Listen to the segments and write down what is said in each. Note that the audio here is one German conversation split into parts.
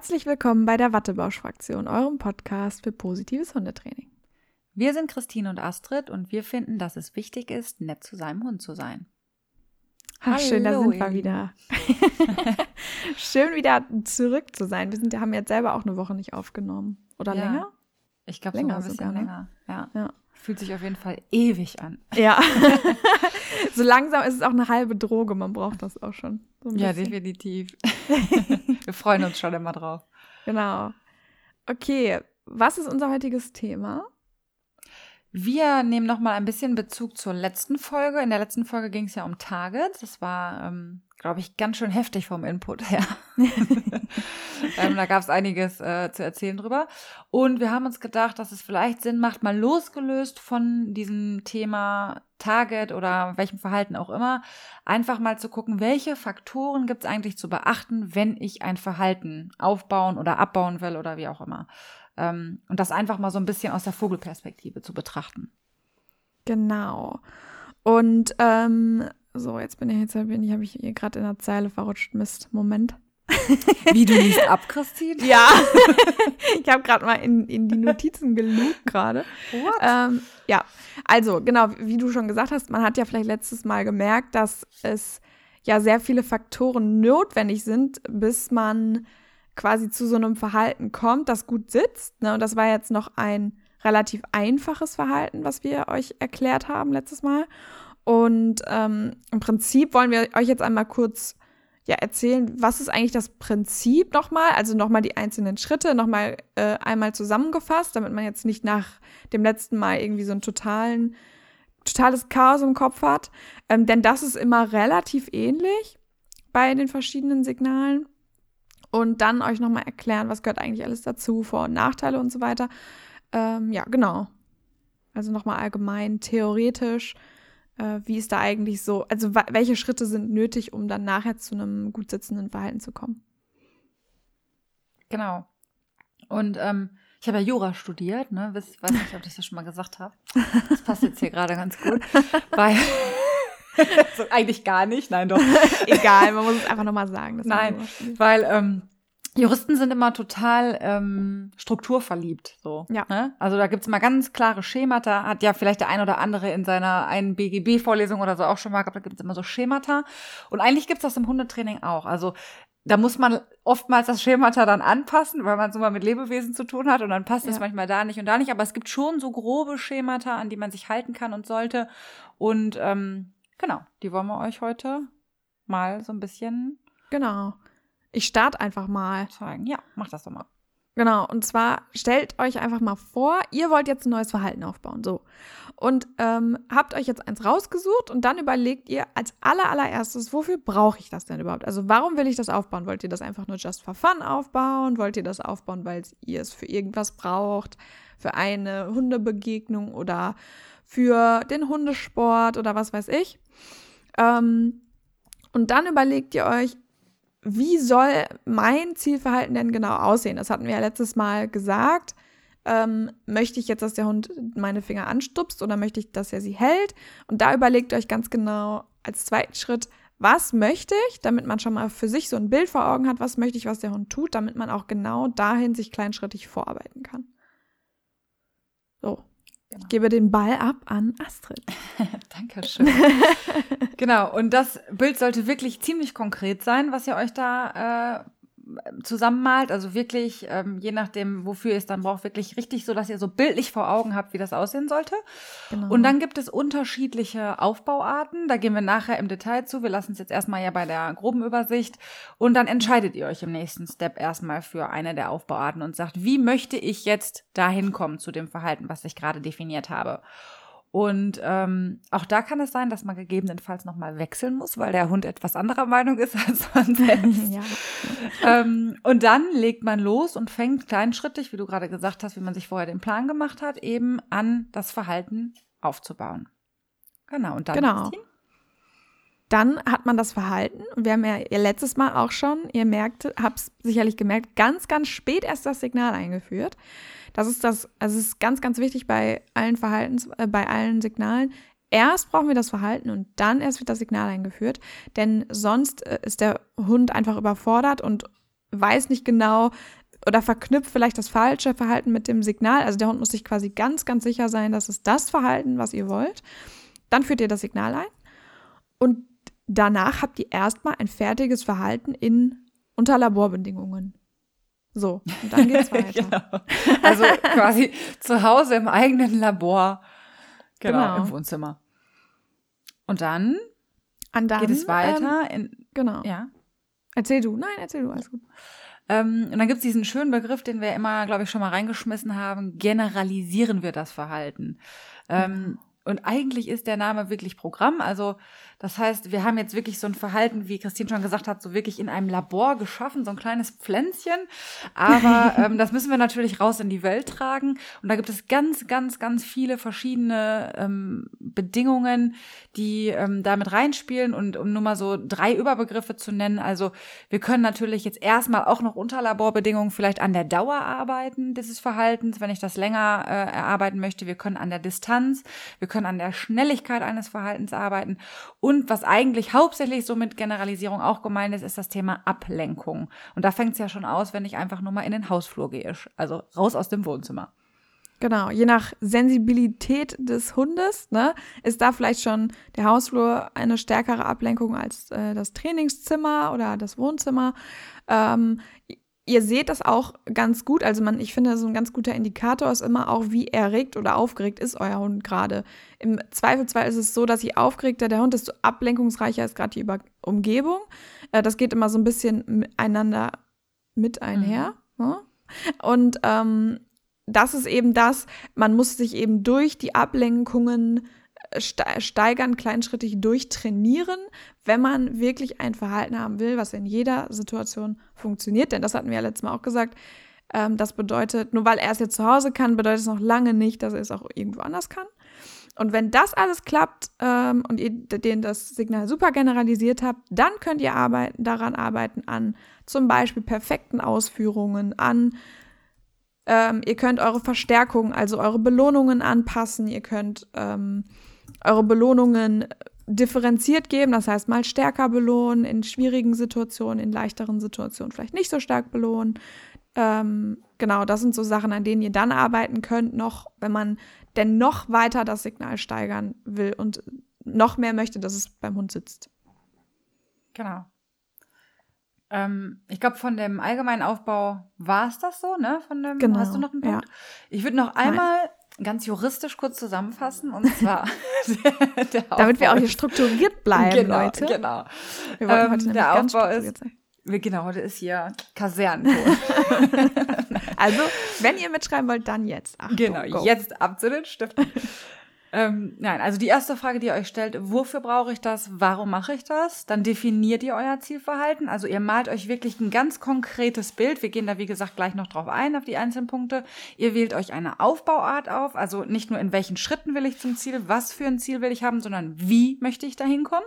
Herzlich willkommen bei der Wattebausch-Fraktion, eurem Podcast für positives Hundetraining. Wir sind Christine und Astrid und wir finden, dass es wichtig ist, nett zu seinem Hund zu sein. Ach, schön, da sind wir wieder. schön wieder zurück zu sein. Wir sind, haben jetzt selber auch eine Woche nicht aufgenommen. Oder ja. länger? Ich glaube sogar ein bisschen sogar, ne? länger. Ja. ja. Fühlt sich auf jeden Fall ewig an. Ja. so langsam ist es auch eine halbe Droge. Man braucht das auch schon. So ja, definitiv. Wir freuen uns schon immer drauf. Genau. Okay, was ist unser heutiges Thema? Wir nehmen noch mal ein bisschen Bezug zur letzten Folge. In der letzten Folge ging es ja um Targets. Das war, ähm, glaube ich, ganz schön heftig vom Input her. ähm, da gab es einiges äh, zu erzählen drüber. Und wir haben uns gedacht, dass es vielleicht Sinn macht, mal losgelöst von diesem Thema Target oder welchem Verhalten auch immer, einfach mal zu gucken, welche Faktoren gibt es eigentlich zu beachten, wenn ich ein Verhalten aufbauen oder abbauen will oder wie auch immer. Ähm, und das einfach mal so ein bisschen aus der Vogelperspektive zu betrachten. Genau. Und ähm, so, jetzt bin ich jetzt bin ich, habe ich hier gerade in der Zeile verrutscht. Mist, Moment. Wie du liest ab, Christine? Ja. ich habe gerade mal in, in die Notizen gelugt gerade. Ähm, ja, also genau, wie du schon gesagt hast, man hat ja vielleicht letztes Mal gemerkt, dass es ja sehr viele Faktoren notwendig sind, bis man quasi zu so einem Verhalten kommt, das gut sitzt. Ne? Und das war jetzt noch ein relativ einfaches Verhalten, was wir euch erklärt haben letztes Mal. Und ähm, im Prinzip wollen wir euch jetzt einmal kurz ja, erzählen, was ist eigentlich das Prinzip nochmal, also nochmal die einzelnen Schritte, nochmal äh, einmal zusammengefasst, damit man jetzt nicht nach dem letzten Mal irgendwie so ein totalen, totales Chaos im Kopf hat. Ähm, denn das ist immer relativ ähnlich bei den verschiedenen Signalen und dann euch nochmal erklären, was gehört eigentlich alles dazu, Vor- und Nachteile und so weiter. Ähm, ja, genau. Also nochmal allgemein, theoretisch, äh, wie ist da eigentlich so, also welche Schritte sind nötig, um dann nachher zu einem gut sitzenden Verhalten zu kommen. Genau. Und ähm, ich habe ja Jura studiert, ne? Weiß, weiß nicht, ob ich das schon mal gesagt habe. Das passt jetzt hier gerade ganz gut. Weil so, eigentlich gar nicht, nein doch. Egal, man muss es einfach nochmal sagen. Nein, weil ähm, Juristen sind immer total ähm, strukturverliebt. So, ja. Ne? Also da gibt's mal ganz klare Schemata. Hat ja vielleicht der ein oder andere in seiner einen BGB-Vorlesung oder so auch schon mal gehabt. Da gibt's immer so Schemata. Und eigentlich gibt's das im Hundetraining auch. Also da muss man oftmals das Schemata dann anpassen, weil man so mal mit Lebewesen zu tun hat und dann passt es ja. manchmal da nicht und da nicht. Aber es gibt schon so grobe Schemata, an die man sich halten kann und sollte. Und ähm, Genau, die wollen wir euch heute mal so ein bisschen. Genau. Ich starte einfach mal. Zeigen. Ja, mach das doch mal. Genau, und zwar stellt euch einfach mal vor, ihr wollt jetzt ein neues Verhalten aufbauen. So. Und ähm, habt euch jetzt eins rausgesucht und dann überlegt ihr als aller, allererstes, wofür brauche ich das denn überhaupt? Also warum will ich das aufbauen? Wollt ihr das einfach nur just for fun aufbauen? Wollt ihr das aufbauen, weil ihr es für irgendwas braucht? Für eine Hundebegegnung oder für den Hundesport oder was weiß ich? Ähm, und dann überlegt ihr euch, wie soll mein Zielverhalten denn genau aussehen? Das hatten wir ja letztes Mal gesagt. Ähm, möchte ich jetzt, dass der Hund meine Finger anstupst oder möchte ich, dass er sie hält? Und da überlegt euch ganz genau als zweiten Schritt, was möchte ich, damit man schon mal für sich so ein Bild vor Augen hat, was möchte ich, was der Hund tut, damit man auch genau dahin sich kleinschrittig vorarbeiten kann. Genau. Gebe den Ball ab an Astrid. Dankeschön. genau, und das Bild sollte wirklich ziemlich konkret sein, was ihr euch da äh, zusammenmalt. Also wirklich, ähm, je nachdem, wofür ihr es dann braucht, wirklich richtig so, dass ihr so bildlich vor Augen habt, wie das aussehen sollte. Genau. Und dann gibt es unterschiedliche Aufbauarten. Da gehen wir nachher im Detail zu. Wir lassen es jetzt erstmal ja bei der groben Übersicht. Und dann entscheidet ihr euch im nächsten Step erstmal für eine der Aufbauarten und sagt, wie möchte ich jetzt dahin kommen zu dem Verhalten, was ich gerade definiert habe. Und ähm, auch da kann es sein, dass man gegebenenfalls nochmal wechseln muss, weil der Hund etwas anderer Meinung ist als man selbst. ja. ähm, und dann legt man los und fängt kleinschrittig, wie du gerade gesagt hast, wie man sich vorher den Plan gemacht hat, eben an, das Verhalten aufzubauen. Genau, und dann. Genau. Dann hat man das Verhalten. Und wir haben ja ihr letztes Mal auch schon, ihr merkt, habt sicherlich gemerkt, ganz, ganz spät erst das Signal eingeführt. Das ist das, also es ist ganz, ganz wichtig bei allen Verhaltens, äh, bei allen Signalen. Erst brauchen wir das Verhalten und dann erst wird das Signal eingeführt, denn sonst äh, ist der Hund einfach überfordert und weiß nicht genau oder verknüpft vielleicht das falsche Verhalten mit dem Signal. Also der Hund muss sich quasi ganz, ganz sicher sein, dass es das Verhalten, was ihr wollt. Dann führt ihr das Signal ein und danach habt ihr erstmal ein fertiges Verhalten in unter Laborbedingungen. So, und dann geht's weiter. genau. Also quasi zu Hause im eigenen Labor. Genau, genau. im Wohnzimmer. Und dann, dann geht es weiter ähm, in. Genau. Ja. Erzähl du. Nein, erzähl du, alles gut. Ähm, und dann gibt es diesen schönen Begriff, den wir immer, glaube ich, schon mal reingeschmissen haben. Generalisieren wir das Verhalten. Ähm, und eigentlich ist der Name wirklich Programm. Also das heißt, wir haben jetzt wirklich so ein Verhalten, wie Christine schon gesagt hat, so wirklich in einem Labor geschaffen, so ein kleines Pflänzchen. Aber ähm, das müssen wir natürlich raus in die Welt tragen. Und da gibt es ganz, ganz, ganz viele verschiedene ähm, Bedingungen, die ähm, damit reinspielen. Und um nur mal so drei Überbegriffe zu nennen. Also wir können natürlich jetzt erstmal auch noch unter Laborbedingungen vielleicht an der Dauer arbeiten dieses Verhaltens, wenn ich das länger äh, erarbeiten möchte. Wir können an der Distanz, wir können an der Schnelligkeit eines Verhaltens arbeiten. Und und was eigentlich hauptsächlich so mit Generalisierung auch gemeint ist, ist das Thema Ablenkung. Und da fängt es ja schon aus, wenn ich einfach nur mal in den Hausflur gehe. Also raus aus dem Wohnzimmer. Genau, je nach Sensibilität des Hundes ne, ist da vielleicht schon der Hausflur eine stärkere Ablenkung als äh, das Trainingszimmer oder das Wohnzimmer. Ähm, ihr seht das auch ganz gut. Also man, ich finde, so ein ganz guter Indikator ist immer auch, wie erregt oder aufgeregt ist euer Hund gerade. Im Zweifelsfall ist es so, dass je aufgeregter der Hund, desto ablenkungsreicher ist gerade die Über Umgebung. Äh, das geht immer so ein bisschen miteinander mit einher. Mhm. Ne? Und ähm, das ist eben das, man muss sich eben durch die Ablenkungen steigern, kleinschrittig durchtrainieren, wenn man wirklich ein Verhalten haben will, was in jeder Situation funktioniert. Denn das hatten wir ja letztes Mal auch gesagt. Ähm, das bedeutet, nur weil er es jetzt zu Hause kann, bedeutet es noch lange nicht, dass er es auch irgendwo anders kann. Und wenn das alles klappt ähm, und ihr den das Signal super generalisiert habt, dann könnt ihr arbeiten, daran arbeiten an zum Beispiel perfekten Ausführungen, an ähm, ihr könnt eure Verstärkung, also eure Belohnungen anpassen, ihr könnt ähm, eure Belohnungen differenziert geben, das heißt mal stärker belohnen, in schwierigen Situationen, in leichteren Situationen vielleicht nicht so stark belohnen. Ähm, genau, das sind so Sachen, an denen ihr dann arbeiten könnt, noch, wenn man denn noch weiter das Signal steigern will und noch mehr möchte, dass es beim Hund sitzt. Genau. Ähm, ich glaube, von dem allgemeinen Aufbau war es das so, ne? Von dem, genau, hast du noch einen Punkt? Ja. Ich würde noch einmal Nein ganz juristisch kurz zusammenfassen und zwar der, der damit wir auch hier strukturiert bleiben, genau, Leute. Genau. Wir ähm, heute der Aufbau ist sein. Genau, heute ist hier Kasernenton. also, wenn ihr mitschreiben wollt, dann jetzt. Achtung, genau, go. jetzt ab zu den Stiften. Ähm, nein, also die erste Frage, die ihr euch stellt, wofür brauche ich das? Warum mache ich das? Dann definiert ihr euer Zielverhalten. Also ihr malt euch wirklich ein ganz konkretes Bild. Wir gehen da, wie gesagt, gleich noch drauf ein, auf die einzelnen Punkte. Ihr wählt euch eine Aufbauart auf. Also nicht nur in welchen Schritten will ich zum Ziel, was für ein Ziel will ich haben, sondern wie möchte ich da hinkommen.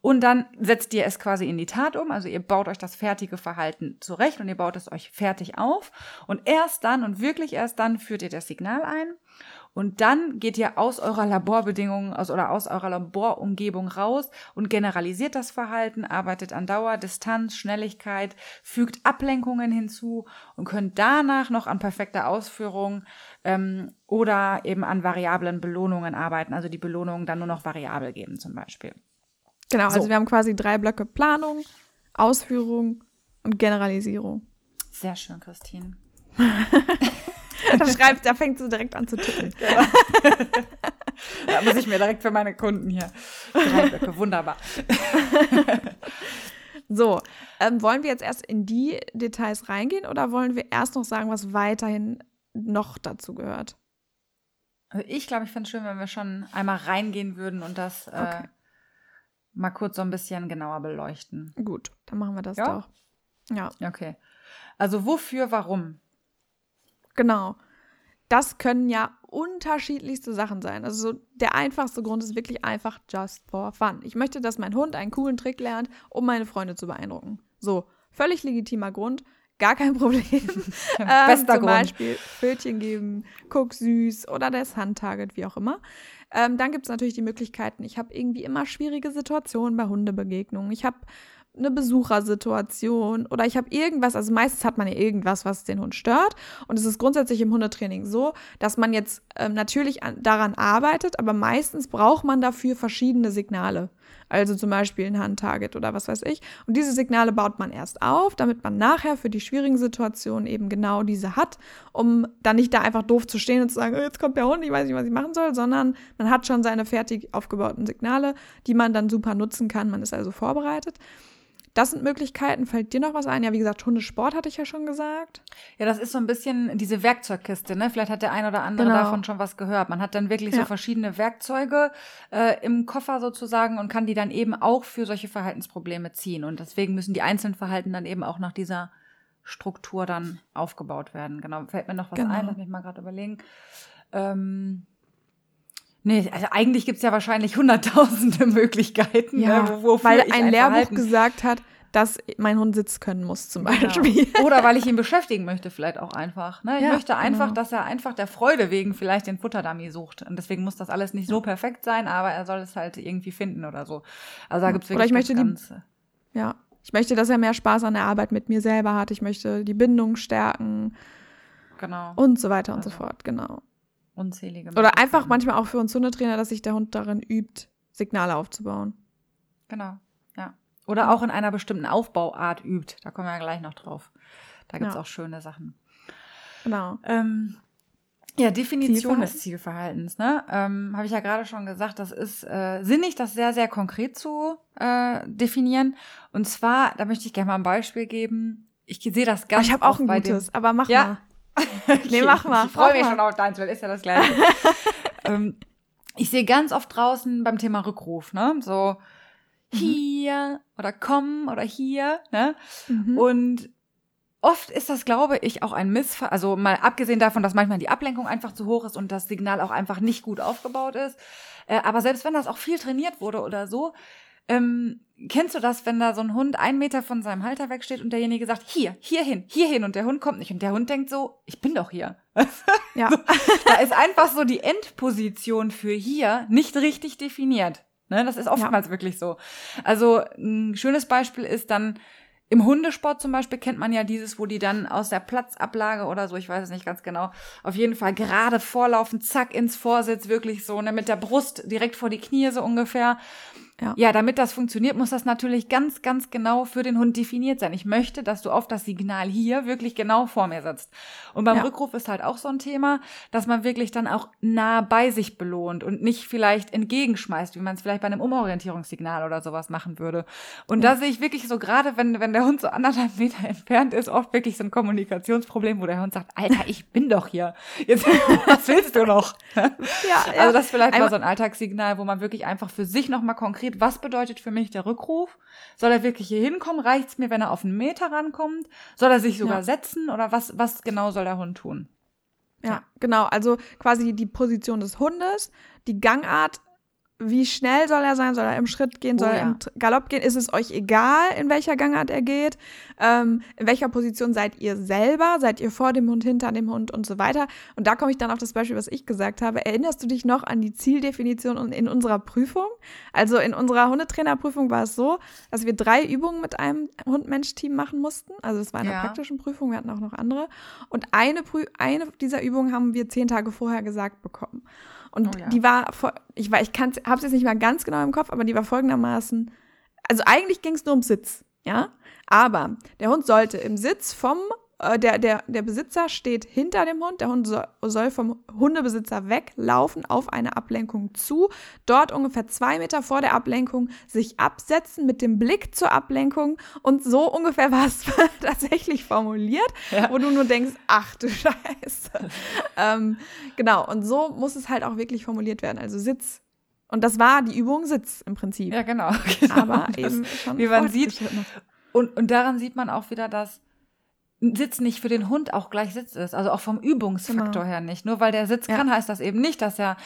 Und dann setzt ihr es quasi in die Tat um. Also ihr baut euch das fertige Verhalten zurecht und ihr baut es euch fertig auf. Und erst dann und wirklich erst dann führt ihr das Signal ein. Und dann geht ihr aus eurer Laborbedingungen aus oder aus eurer Laborumgebung raus und generalisiert das Verhalten, arbeitet an Dauer, Distanz, Schnelligkeit, fügt Ablenkungen hinzu und könnt danach noch an perfekter Ausführung ähm, oder eben an variablen Belohnungen arbeiten, also die Belohnungen dann nur noch variabel geben zum Beispiel. Genau, also so. also wir haben quasi drei Blöcke Planung, Ausführung und Generalisierung. Sehr schön, Christine. da schreibt, da fängt sie direkt an zu tippen. Ja. da muss ich mir direkt für meine Kunden hier drei Blöcke. Wunderbar. So, ähm, wollen wir jetzt erst in die Details reingehen oder wollen wir erst noch sagen, was weiterhin noch dazu gehört? Also ich glaube, ich finde es schön, wenn wir schon einmal reingehen würden und das äh, okay. mal kurz so ein bisschen genauer beleuchten. Gut, dann machen wir das ja? doch. Ja. Okay. Also wofür, warum? Genau. Das können ja unterschiedlichste Sachen sein. Also der einfachste Grund ist wirklich einfach just for fun. Ich möchte, dass mein Hund einen coolen Trick lernt, um meine Freunde zu beeindrucken. So, völlig legitimer Grund, gar kein Problem. ähm, Bester zum Grund. Beispiel Pfötchen geben, guck süß oder das Handtarget, wie auch immer. Ähm, dann gibt es natürlich die Möglichkeiten, ich habe irgendwie immer schwierige Situationen bei Hundebegegnungen. Ich habe eine Besuchersituation oder ich habe irgendwas, also meistens hat man ja irgendwas, was den Hund stört. Und es ist grundsätzlich im Hundetraining so, dass man jetzt ähm, natürlich an, daran arbeitet, aber meistens braucht man dafür verschiedene Signale. Also zum Beispiel ein Handtarget oder was weiß ich. Und diese Signale baut man erst auf, damit man nachher für die schwierigen Situationen eben genau diese hat, um dann nicht da einfach doof zu stehen und zu sagen, oh, jetzt kommt der Hund, ich weiß nicht, was ich machen soll, sondern man hat schon seine fertig aufgebauten Signale, die man dann super nutzen kann. Man ist also vorbereitet. Das sind Möglichkeiten. Fällt dir noch was ein? Ja, wie gesagt, Hundesport hatte ich ja schon gesagt. Ja, das ist so ein bisschen diese Werkzeugkiste, ne? Vielleicht hat der ein oder andere genau. davon schon was gehört. Man hat dann wirklich ja. so verschiedene Werkzeuge äh, im Koffer sozusagen und kann die dann eben auch für solche Verhaltensprobleme ziehen. Und deswegen müssen die einzelnen Verhalten dann eben auch nach dieser Struktur dann aufgebaut werden. Genau. Fällt mir noch was genau. ein? Lass mich mal gerade überlegen. Ähm, Nee, also eigentlich gibt's ja wahrscheinlich hunderttausende Möglichkeiten, ja, ne, weil ein, ein Lehrbuch Verhalten gesagt hat, dass mein Hund sitzen können muss, zum genau. Beispiel. Genau. Oder weil ich ihn beschäftigen möchte, vielleicht auch einfach. Ne? Ich ja, möchte einfach, genau. dass er einfach der Freude wegen vielleicht den Futterdummy sucht. Und deswegen muss das alles nicht so perfekt sein, aber er soll es halt irgendwie finden oder so. Also da gibt's wirklich oder ich möchte Ganze. Die, ja, ich möchte, dass er mehr Spaß an der Arbeit mit mir selber hat. Ich möchte die Bindung stärken. Genau. Und so weiter und also. so fort, genau. Unzählige. Oder einfach manchmal auch für uns Hundetrainer, dass sich der Hund darin übt, Signale aufzubauen. Genau, ja. Oder auch in einer bestimmten Aufbauart übt. Da kommen wir ja gleich noch drauf. Da gibt es ja. auch schöne Sachen. Genau. Ähm, ja, Definition Zielverhalten. des Zielverhaltens, ne? Ähm, Habe ich ja gerade schon gesagt, das ist äh, sinnig, das sehr, sehr konkret zu äh, definieren. Und zwar, da möchte ich gerne mal ein Beispiel geben. Ich sehe das ganz. Ich habe auch ein gutes, dem, aber mach ja, mal. nee, mach mal. Ich freue mich mal. schon auf deins, weil ist ja das Gleiche. ähm, ich sehe ganz oft draußen beim Thema Rückruf, ne? So mhm. hier oder komm oder hier, ne? Mhm. Und oft ist das, glaube ich, auch ein Missfall. Also mal abgesehen davon, dass manchmal die Ablenkung einfach zu hoch ist und das Signal auch einfach nicht gut aufgebaut ist. Äh, aber selbst wenn das auch viel trainiert wurde oder so, ähm, kennst du das, wenn da so ein Hund einen Meter von seinem Halter wegsteht und derjenige sagt, hier, hier hin, hier hin und der Hund kommt nicht und der Hund denkt so, ich bin doch hier. Ja. da ist einfach so die Endposition für hier nicht richtig definiert. Ne, das ist oftmals ja. wirklich so. Also ein schönes Beispiel ist dann, im Hundesport zum Beispiel kennt man ja dieses, wo die dann aus der Platzablage oder so, ich weiß es nicht ganz genau, auf jeden Fall gerade vorlaufen, zack ins Vorsitz, wirklich so, ne, mit der Brust direkt vor die Knie so ungefähr. Ja. ja, damit das funktioniert, muss das natürlich ganz, ganz genau für den Hund definiert sein. Ich möchte, dass du auf das Signal hier wirklich genau vor mir sitzt. Und beim ja. Rückruf ist halt auch so ein Thema, dass man wirklich dann auch nah bei sich belohnt und nicht vielleicht entgegenschmeißt, wie man es vielleicht bei einem Umorientierungssignal oder sowas machen würde. Und ja. da sehe ich wirklich so gerade, wenn, wenn der Hund so anderthalb Meter entfernt ist, oft wirklich so ein Kommunikationsproblem, wo der Hund sagt, Alter, ich bin doch hier. Jetzt, was willst du noch? ja, also das ist vielleicht mal so ein Alltagssignal, wo man wirklich einfach für sich nochmal konkret konkret, was bedeutet für mich der Rückruf? Soll er wirklich hier hinkommen? Reicht es mir, wenn er auf einen Meter rankommt? Soll er sich sogar ja. setzen? Oder was, was genau soll der Hund tun? Ja, ja, genau. Also quasi die Position des Hundes, die Gangart wie schnell soll er sein? Soll er im Schritt gehen? Soll oh, er im Galopp gehen? Ist es euch egal, in welcher Gangart er geht? Ähm, in welcher Position seid ihr selber? Seid ihr vor dem Hund, hinter dem Hund und so weiter? Und da komme ich dann auf das Beispiel, was ich gesagt habe. Erinnerst du dich noch an die Zieldefinition in unserer Prüfung? Also in unserer Hundetrainerprüfung war es so, dass wir drei Übungen mit einem Hund-Mensch-Team machen mussten. Also es war eine ja. praktischen Prüfung, wir hatten auch noch andere. Und eine, Prü eine dieser Übungen haben wir zehn Tage vorher gesagt bekommen. Und oh ja. die war, ich, war, ich habe es jetzt nicht mal ganz genau im Kopf, aber die war folgendermaßen, also eigentlich ging es nur um Sitz, ja, aber der Hund sollte im Sitz vom der, der, der Besitzer steht hinter dem Hund, der Hund soll, soll vom Hundebesitzer weglaufen auf eine Ablenkung zu, dort ungefähr zwei Meter vor der Ablenkung sich absetzen mit dem Blick zur Ablenkung und so ungefähr war es tatsächlich formuliert, ja. wo du nur denkst, ach du Scheiße. ähm, genau, und so muss es halt auch wirklich formuliert werden, also Sitz. Und das war die Übung Sitz im Prinzip. Ja, genau. genau. Aber eben schon wie man sieht. Und, und daran sieht man auch wieder, dass Sitz nicht für den Hund auch gleich Sitz ist. Also auch vom Übungsfaktor genau. her nicht. Nur weil der Sitz ja. kann, heißt das eben nicht, dass er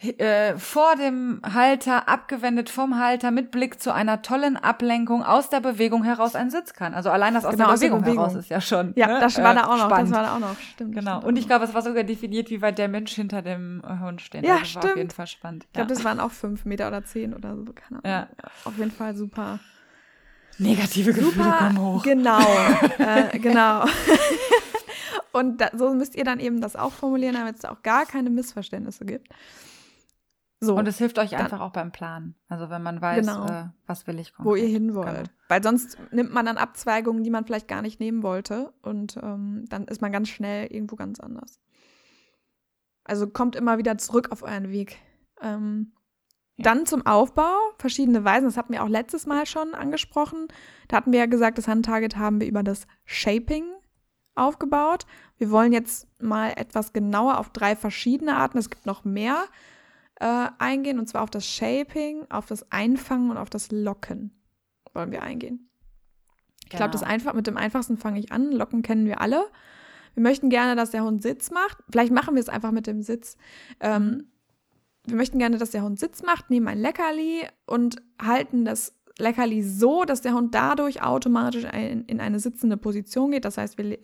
äh, vor dem Halter, abgewendet vom Halter, mit Blick zu einer tollen Ablenkung aus der Bewegung heraus ein Sitz kann. Also allein das aus, genau, der, Bewegung der, Bewegung heraus ist ja schon. Ja, ne? das war da auch noch. Spannend. Das war da auch noch. Stimmt. Genau. Stimmt Und ich glaube, es war sogar definiert, wie weit der Mensch hinter dem äh, Hund steht. Ja, das stimmt. war auf jeden Fall spannend. Ich glaube, das waren auch fünf Meter oder zehn oder so. Keine Ahnung. Ja. Auf jeden Fall super Negative Gefühle super, kommen hoch. Genau, äh, genau. Und da, so müsst ihr dann eben das auch formulieren, damit es auch gar keine Missverständnisse gibt. So, und es hilft euch einfach auch beim Planen. Also wenn man weiß, genau. äh, was will ich konkret. Wo ihr hin wollt. Genau. Weil sonst nimmt man dann Abzweigungen, die man vielleicht gar nicht nehmen wollte. Und ähm, dann ist man ganz schnell irgendwo ganz anders. Also kommt immer wieder zurück auf euren Weg. Ähm. Dann zum Aufbau, verschiedene Weisen. Das hatten wir auch letztes Mal schon angesprochen. Da hatten wir ja gesagt, das Handtarget haben wir über das Shaping aufgebaut. Wir wollen jetzt mal etwas genauer auf drei verschiedene Arten. Es gibt noch mehr äh, eingehen, und zwar auf das Shaping, auf das Einfangen und auf das Locken wollen wir eingehen. Ich glaube, das genau. einfach mit dem einfachsten fange ich an. Locken kennen wir alle. Wir möchten gerne, dass der Hund Sitz macht. Vielleicht machen wir es einfach mit dem Sitz. Ähm. Wir möchten gerne, dass der Hund Sitz macht, nehmen ein Leckerli und halten das Leckerli so, dass der Hund dadurch automatisch ein, in eine sitzende Position geht. Das heißt, wir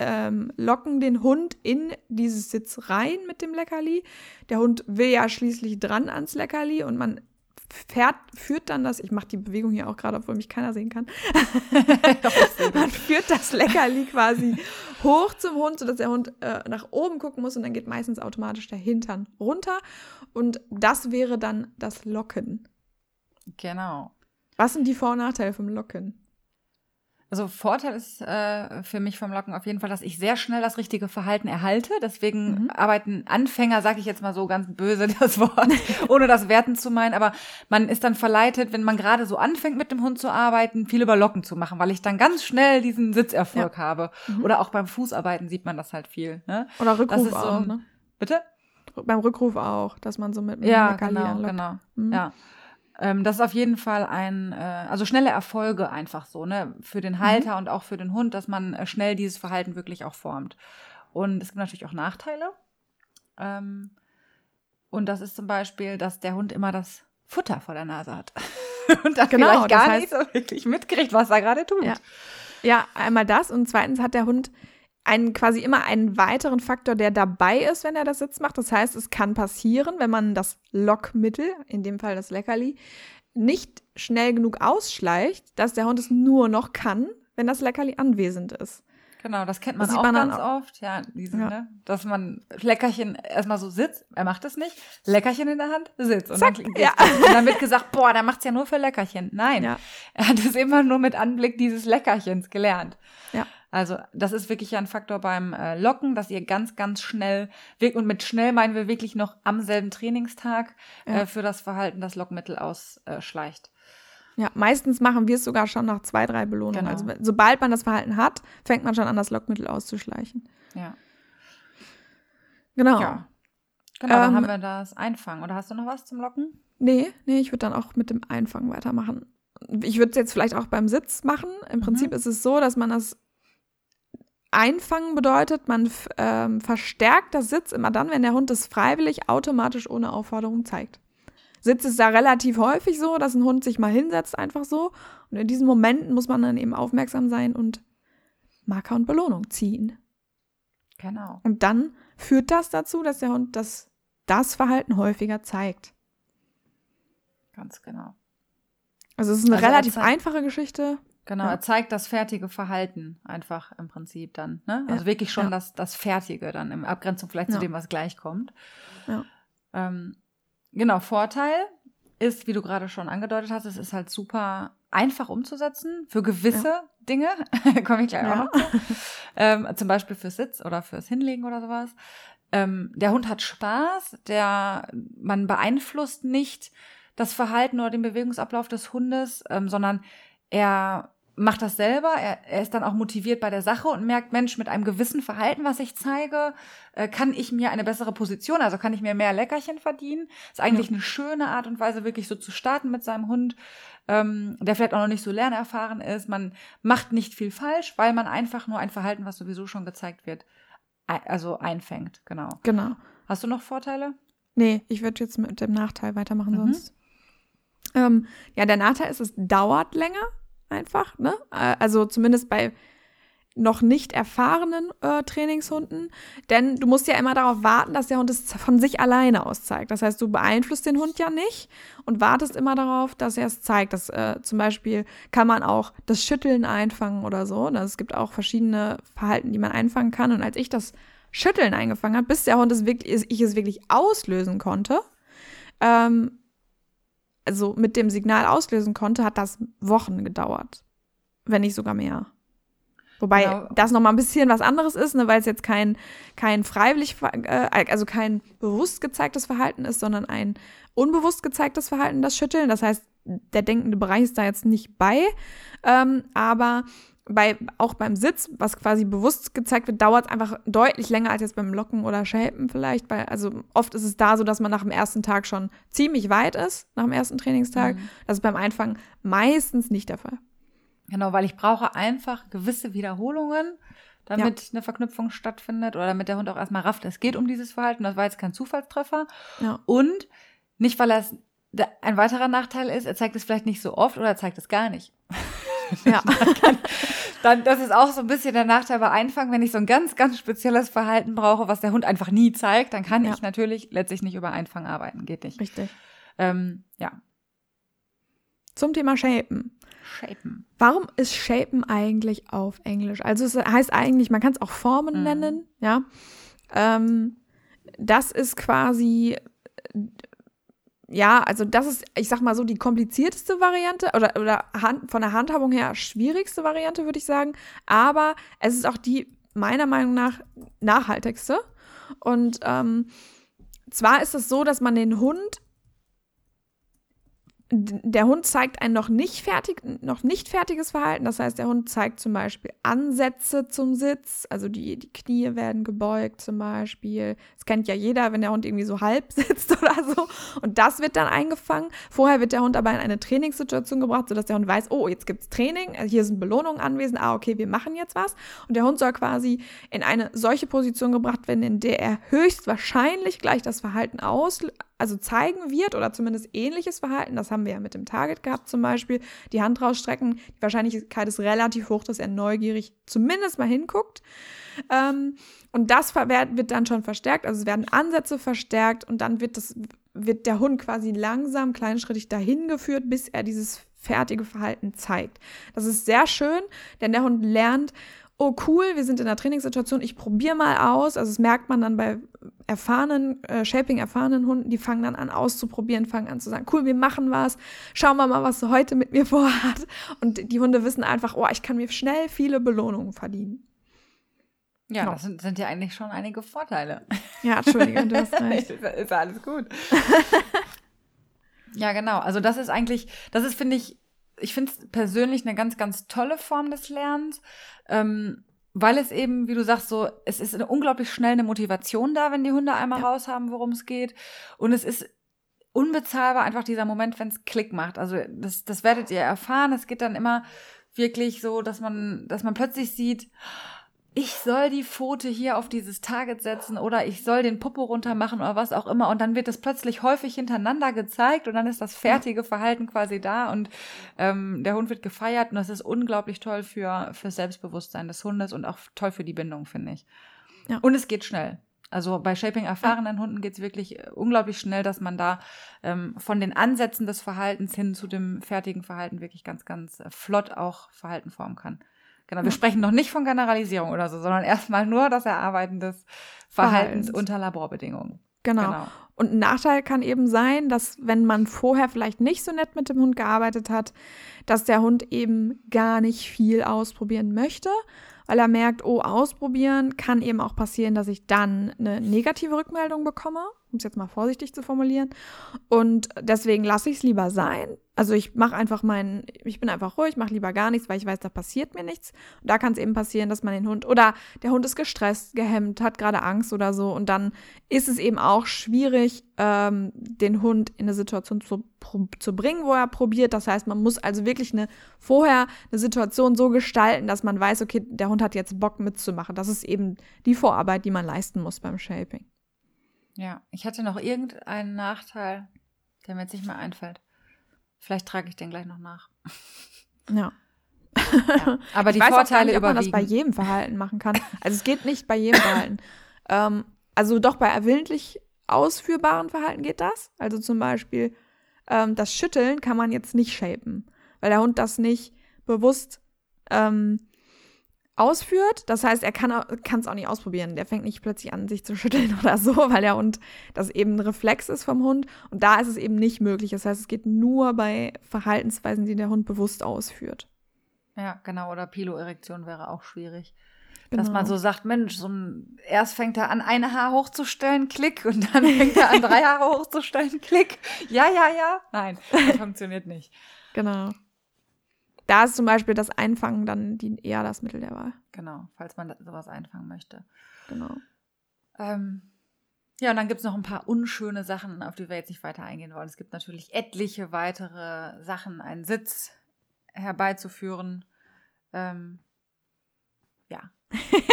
ähm, locken den Hund in dieses Sitz rein mit dem Leckerli. Der Hund will ja schließlich dran ans Leckerli und man fährt, führt dann das, ich mache die Bewegung hier auch gerade, obwohl mich keiner sehen kann. man führt das Leckerli quasi hoch zum Hund, sodass der Hund äh, nach oben gucken muss und dann geht meistens automatisch der Hintern runter. Und das wäre dann das Locken. Genau. Was sind die Vor- und Nachteile vom Locken? Also Vorteil ist äh, für mich vom Locken auf jeden Fall, dass ich sehr schnell das richtige Verhalten erhalte. Deswegen mhm. arbeiten Anfänger, sage ich jetzt mal so ganz böse das Wort, ohne das werten zu meinen. Aber man ist dann verleitet, wenn man gerade so anfängt mit dem Hund zu arbeiten, viel über Locken zu machen, weil ich dann ganz schnell diesen Sitzerfolg ja. habe. Mhm. Oder auch beim Fußarbeiten sieht man das halt viel. Ne? Oder Rückruf so auch, ne? Bitte? Beim Rückruf auch, dass man so mit ja, genau, anlockt. genau, mhm. ja. Ähm, das ist auf jeden Fall ein, äh, also schnelle Erfolge einfach so, ne, für den Halter mhm. und auch für den Hund, dass man äh, schnell dieses Verhalten wirklich auch formt. Und es gibt natürlich auch Nachteile. Ähm, und das ist zum Beispiel, dass der Hund immer das Futter vor der Nase hat. und dann genau, vielleicht gar heißt, nicht so wirklich mitkriegt, was er gerade tut. Ja. ja, einmal das und zweitens hat der Hund einen quasi immer einen weiteren Faktor, der dabei ist, wenn er das Sitz macht. Das heißt, es kann passieren, wenn man das Lockmittel, in dem Fall das Leckerli, nicht schnell genug ausschleicht, dass der Hund es nur noch kann, wenn das Leckerli anwesend ist. Genau, das kennt man das auch man ganz auch. oft, ja, diesen, ja. Ne? dass man Leckerchen erstmal so sitzt, er macht es nicht, Leckerchen in der Hand, sitzt. Und, Zack, dann, ja. und dann wird gesagt, boah, der macht's ja nur für Leckerchen. Nein, ja. er hat es immer nur mit Anblick dieses Leckerchens gelernt. Ja. Also das ist wirklich ein Faktor beim äh, Locken, dass ihr ganz, ganz schnell, und mit schnell meinen wir wirklich noch am selben Trainingstag ja. äh, für das Verhalten das Lockmittel ausschleicht. Ja, meistens machen wir es sogar schon nach zwei, drei Belohnungen. Genau. Also sobald man das Verhalten hat, fängt man schon an, das Lockmittel auszuschleichen. Ja. Genau. Ja. Genau, dann ähm, haben wir das Einfangen. Oder hast du noch was zum Locken? Nee, nee, ich würde dann auch mit dem Einfangen weitermachen. Ich würde es jetzt vielleicht auch beim Sitz machen. Im mhm. Prinzip ist es so, dass man das Einfangen bedeutet, man ähm, verstärkt das Sitz immer dann, wenn der Hund es freiwillig automatisch ohne Aufforderung zeigt. Sitz ist da relativ häufig so, dass ein Hund sich mal hinsetzt, einfach so. Und in diesen Momenten muss man dann eben aufmerksam sein und Marker und Belohnung ziehen. Genau. Und dann führt das dazu, dass der Hund das, das Verhalten häufiger zeigt. Ganz genau. Also es ist eine also relativ einfache Geschichte. Genau, ja. er zeigt das fertige Verhalten einfach im Prinzip dann. Ne? Also ja. wirklich schon ja. das, das Fertige dann, im Abgrenzung vielleicht zu dem, was gleich kommt. Ähm, genau, Vorteil ist, wie du gerade schon angedeutet hast, es ist halt super einfach umzusetzen für gewisse Dinge. Komme ich gleich auch noch ähm, zum Beispiel fürs Sitz oder fürs Hinlegen oder sowas. Ähm, der Hund hat Spaß, der man beeinflusst nicht das Verhalten oder den Bewegungsablauf des Hundes, ähm, sondern er macht das selber, er, er, ist dann auch motiviert bei der Sache und merkt, Mensch, mit einem gewissen Verhalten, was ich zeige, äh, kann ich mir eine bessere Position, also kann ich mir mehr Leckerchen verdienen. Ist eigentlich ja. eine schöne Art und Weise, wirklich so zu starten mit seinem Hund, ähm, der vielleicht auch noch nicht so lernerfahren ist. Man macht nicht viel falsch, weil man einfach nur ein Verhalten, was sowieso schon gezeigt wird, also einfängt, genau. Genau. Hast du noch Vorteile? Nee, ich würde jetzt mit dem Nachteil weitermachen mhm. sonst. Ähm, ja, der Nachteil ist, es dauert länger einfach, ne? Äh, also zumindest bei, noch nicht erfahrenen äh, Trainingshunden, denn du musst ja immer darauf warten, dass der Hund es von sich alleine aus zeigt. Das heißt, du beeinflusst den Hund ja nicht und wartest immer darauf, dass er es zeigt. Das, äh, zum Beispiel kann man auch das Schütteln einfangen oder so. Ne? Es gibt auch verschiedene Verhalten, die man einfangen kann. Und als ich das Schütteln eingefangen habe, bis der Hund es wirklich, ich es wirklich auslösen konnte, ähm, also mit dem Signal auslösen konnte, hat das Wochen gedauert. Wenn nicht sogar mehr. Wobei genau. das nochmal ein bisschen was anderes ist, ne, weil es jetzt kein, kein freiwillig, äh, also kein bewusst gezeigtes Verhalten ist, sondern ein unbewusst gezeigtes Verhalten, das Schütteln. Das heißt, der denkende Bereich ist da jetzt nicht bei. Ähm, aber bei, auch beim Sitz, was quasi bewusst gezeigt wird, dauert es einfach deutlich länger als jetzt beim Locken oder Shapen vielleicht. Bei, also oft ist es da so, dass man nach dem ersten Tag schon ziemlich weit ist, nach dem ersten Trainingstag. Mhm. Das ist beim Einfangen meistens nicht der Fall. Genau, weil ich brauche einfach gewisse Wiederholungen, damit ja. eine Verknüpfung stattfindet oder damit der Hund auch erstmal rafft, es geht um dieses Verhalten. Das war jetzt kein Zufallstreffer. Ja. Und nicht, weil er ein weiterer Nachteil ist, er zeigt es vielleicht nicht so oft oder er zeigt es gar nicht. Ja. dann, das ist auch so ein bisschen der Nachteil bei Einfangen, wenn ich so ein ganz, ganz spezielles Verhalten brauche, was der Hund einfach nie zeigt, dann kann ja. ich natürlich letztlich nicht über Einfangen arbeiten. Geht nicht. Richtig. Ähm, ja. Zum Thema Shapen. Shapen. Warum ist Shapen eigentlich auf Englisch? Also es heißt eigentlich, man kann es auch Formen mhm. nennen, ja. Ähm, das ist quasi, ja, also das ist, ich sag mal so, die komplizierteste Variante oder, oder Hand, von der Handhabung her schwierigste Variante, würde ich sagen. Aber es ist auch die meiner Meinung nach nachhaltigste. Und ähm, zwar ist es so, dass man den Hund der Hund zeigt ein noch nicht, fertig, noch nicht fertiges Verhalten. Das heißt, der Hund zeigt zum Beispiel Ansätze zum Sitz. Also die, die Knie werden gebeugt zum Beispiel. Das kennt ja jeder, wenn der Hund irgendwie so halb sitzt oder so. Und das wird dann eingefangen. Vorher wird der Hund aber in eine Trainingssituation gebracht, sodass der Hund weiß, oh, jetzt gibt es Training. Also hier sind Belohnungen anwesend. Ah, okay, wir machen jetzt was. Und der Hund soll quasi in eine solche Position gebracht werden, in der er höchstwahrscheinlich gleich das Verhalten aus, also zeigen wird oder zumindest ähnliches Verhalten, das haben wir ja mit dem Target gehabt zum Beispiel, die Hand rausstrecken, die Wahrscheinlichkeit ist relativ hoch, dass er neugierig zumindest mal hinguckt. Ähm, und das wird dann schon verstärkt, also es werden Ansätze verstärkt und dann wird, das, wird der Hund quasi langsam, kleinschrittig dahin geführt, bis er dieses fertige Verhalten zeigt. Das ist sehr schön, denn der Hund lernt, oh cool, wir sind in einer Trainingssituation, ich probiere mal aus. Also das merkt man dann bei erfahrenen, äh, Shaping-erfahrenen Hunden, die fangen dann an auszuprobieren, fangen an zu sagen, cool, wir machen was, schauen wir mal, was du heute mit mir vorhat. Und die Hunde wissen einfach, oh, ich kann mir schnell viele Belohnungen verdienen. Ja, genau. das sind, sind, ja eigentlich schon einige Vorteile. Ja, Entschuldige, du hast recht. ist, ist alles gut. ja, genau. Also das ist eigentlich, das ist, finde ich, ich finde es persönlich eine ganz, ganz tolle Form des Lernens. Ähm, weil es eben, wie du sagst, so, es ist eine unglaublich schnell eine Motivation da, wenn die Hunde einmal ja. raus haben, worum es geht. Und es ist unbezahlbar einfach dieser Moment, wenn es Klick macht. Also das, das werdet ihr erfahren. Es geht dann immer wirklich so, dass man, dass man plötzlich sieht, ich soll die Pfote hier auf dieses Target setzen oder ich soll den Popo runter machen oder was auch immer. Und dann wird es plötzlich häufig hintereinander gezeigt und dann ist das fertige Verhalten quasi da und ähm, der Hund wird gefeiert und das ist unglaublich toll für, für Selbstbewusstsein des Hundes und auch toll für die Bindung, finde ich. Ja. Und es geht schnell. Also bei Shaping erfahrenen. Hunden geht es wirklich äh, unglaublich schnell, dass man da ähm, von den Ansätzen des Verhaltens hin zu dem fertigen Verhalten wirklich ganz, ganz äh, flott auch Verhalten formen kann. Genau, wir sprechen noch nicht von Generalisierung oder so, sondern erstmal nur das Erarbeiten des Verhaltens, Verhaltens. unter Laborbedingungen. Genau. genau. Und ein Nachteil kann eben sein, dass wenn man vorher vielleicht nicht so nett mit dem Hund gearbeitet hat, dass der Hund eben gar nicht viel ausprobieren möchte, weil er merkt, oh, ausprobieren kann eben auch passieren, dass ich dann eine negative Rückmeldung bekomme, um es jetzt mal vorsichtig zu formulieren. Und deswegen lasse ich es lieber sein, also ich mache einfach meinen, ich bin einfach ruhig, mache lieber gar nichts, weil ich weiß, da passiert mir nichts. Und da kann es eben passieren, dass man den Hund oder der Hund ist gestresst, gehemmt, hat gerade Angst oder so. Und dann ist es eben auch schwierig, ähm, den Hund in eine Situation zu, zu bringen, wo er probiert. Das heißt, man muss also wirklich eine vorher eine Situation so gestalten, dass man weiß, okay, der Hund hat jetzt Bock mitzumachen. Das ist eben die Vorarbeit, die man leisten muss beim Shaping. Ja, ich hatte noch irgendeinen Nachteil, der mir jetzt nicht mehr einfällt. Vielleicht trage ich den gleich noch nach. Ja. Ja. Aber die ich weiß Vorteile nicht, ob man das überwiegen. bei jedem Verhalten machen kann. Also es geht nicht bei jedem Verhalten. Ähm, also doch bei willentlich ausführbaren Verhalten geht das. Also zum Beispiel ähm, das Schütteln kann man jetzt nicht shapen, weil der Hund das nicht bewusst ähm, ausführt. Das heißt, er kann es auch nicht ausprobieren. Der fängt nicht plötzlich an, sich zu schütteln oder so, weil der Hund das eben ein Reflex ist vom Hund. Und da ist es eben nicht möglich. Das heißt, es geht nur bei Verhaltensweisen, die der Hund bewusst ausführt. Ja, genau. Oder Piloerektion wäre auch schwierig. Genau. Dass man so sagt, Mensch, so ein, erst fängt er an, ein Haar hochzustellen, klick, und dann fängt er an, drei Haare hochzustellen, klick. Ja, ja, ja. Nein, das funktioniert nicht. Genau. Da ist zum Beispiel das Einfangen dann die, eher das Mittel der Wahl. Genau, falls man sowas einfangen möchte. Genau. Ähm, ja, und dann gibt es noch ein paar unschöne Sachen, auf die wir jetzt nicht weiter eingehen wollen. Es gibt natürlich etliche weitere Sachen, einen Sitz herbeizuführen. Ähm, ja.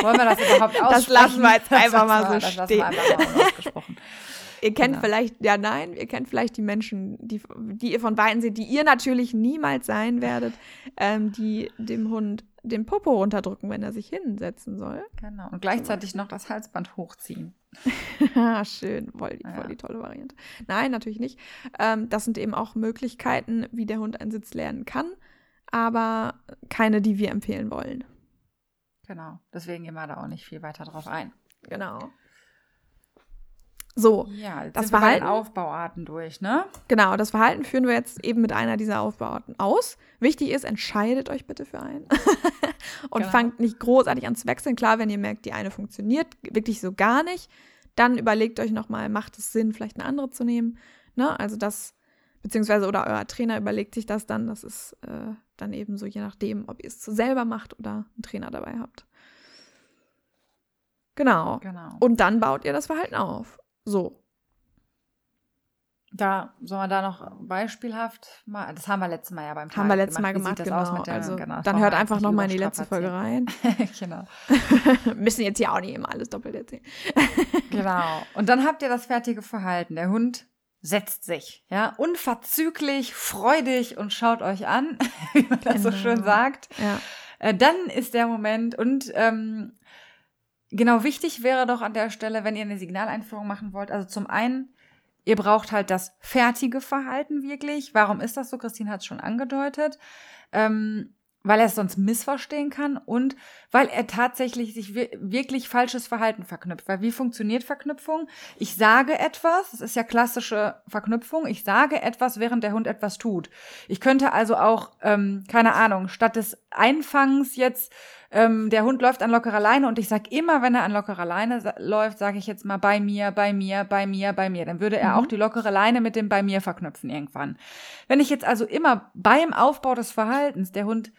Wollen wir das überhaupt aussprechen? Das lassen wir jetzt einfach mal so das lassen wir stehen. einfach mal unausgesprochen. Ihr kennt Genau. vielleicht, ja nein, ihr kennt vielleicht die Menschen, die, die ihr von beiden seht, die ihr natürlich niemals sein werdet, ähm, die dem Hund den Popo runterdrücken, wenn er sich hinsetzen soll. Genau. Und gleichzeitig noch das Halsband hochziehen. Ah, Schön, voll die, voll die tolle Variante. Nein, natürlich nicht. Ähm, das sind eben auch Möglichkeiten, wie der Hund einen Sitz lernen kann, aber keine, die wir empfehlen wollen. Genau. Deswegen gehen wir da auch nicht viel weiter drauf ein. Genau. So, Ja, Das Verhalten? Aufbauarten durch, ne? genau, das Verhalten führen wir jetzt eben mit einer dieser Aufbauten aus. Wichtig ist, entscheidet euch bitte für einen. Und Genau. fangt nicht großartig an zu wechseln. Klar, wenn ihr merkt, die eine funktioniert wirklich so gar nicht, dann überlegt euch nochmal, macht es Sinn, vielleicht eine andere zu nehmen. Ne? Also das, beziehungsweise oder euer Trainer überlegt sich das dann. Das ist äh, dann eben so, je nachdem, ob ihr es selber macht oder einen Trainer dabei habt. Genau. Genau. Und dann baut ihr das Verhalten auf. So. Da soll man da noch beispielhaft mal, das haben wir letztes Mal ja beim Haben wir Tag letztes Mal Wie gemacht, das aus genau. mit der- also, genau, dann hört wir einfach nochmal in die letzte Folge rein. genau. Müssen jetzt hier auch nicht immer alles doppelt erzählen. Genau. Und dann habt ihr das fertige Verhalten. Der Hund setzt sich, ja, unverzüglich, freudig und schaut euch an, wie man das so Genau. schön sagt. Ja. Äh, dann ist der Moment und ähm, genau wichtig wäre doch an der Stelle, wenn ihr eine Signaleinführung machen wollt, also zum einen, ihr braucht halt das fertige Verhalten wirklich. Warum ist das so? Christine hat es schon angedeutet. Ähm, weil er es sonst missverstehen kann und weil er tatsächlich sich wir wirklich falsches Verhalten verknüpft. Weil wie funktioniert Verknüpfung? Ich sage etwas, das ist ja klassische Verknüpfung, ich sage etwas, während der Hund etwas tut. Ich könnte also auch, ähm, keine Ahnung, statt des Einfangs jetzt, ähm, der Hund läuft an lockerer Leine und ich sage immer, wenn er an lockerer Leine läuft, sage ich jetzt mal bei mir, bei mir, bei mir, bei mir. Dann würde er Mhm. auch die lockere Leine mit dem bei mir verknüpfen irgendwann. Wenn ich jetzt also immer beim Aufbau des Verhaltens, der Hund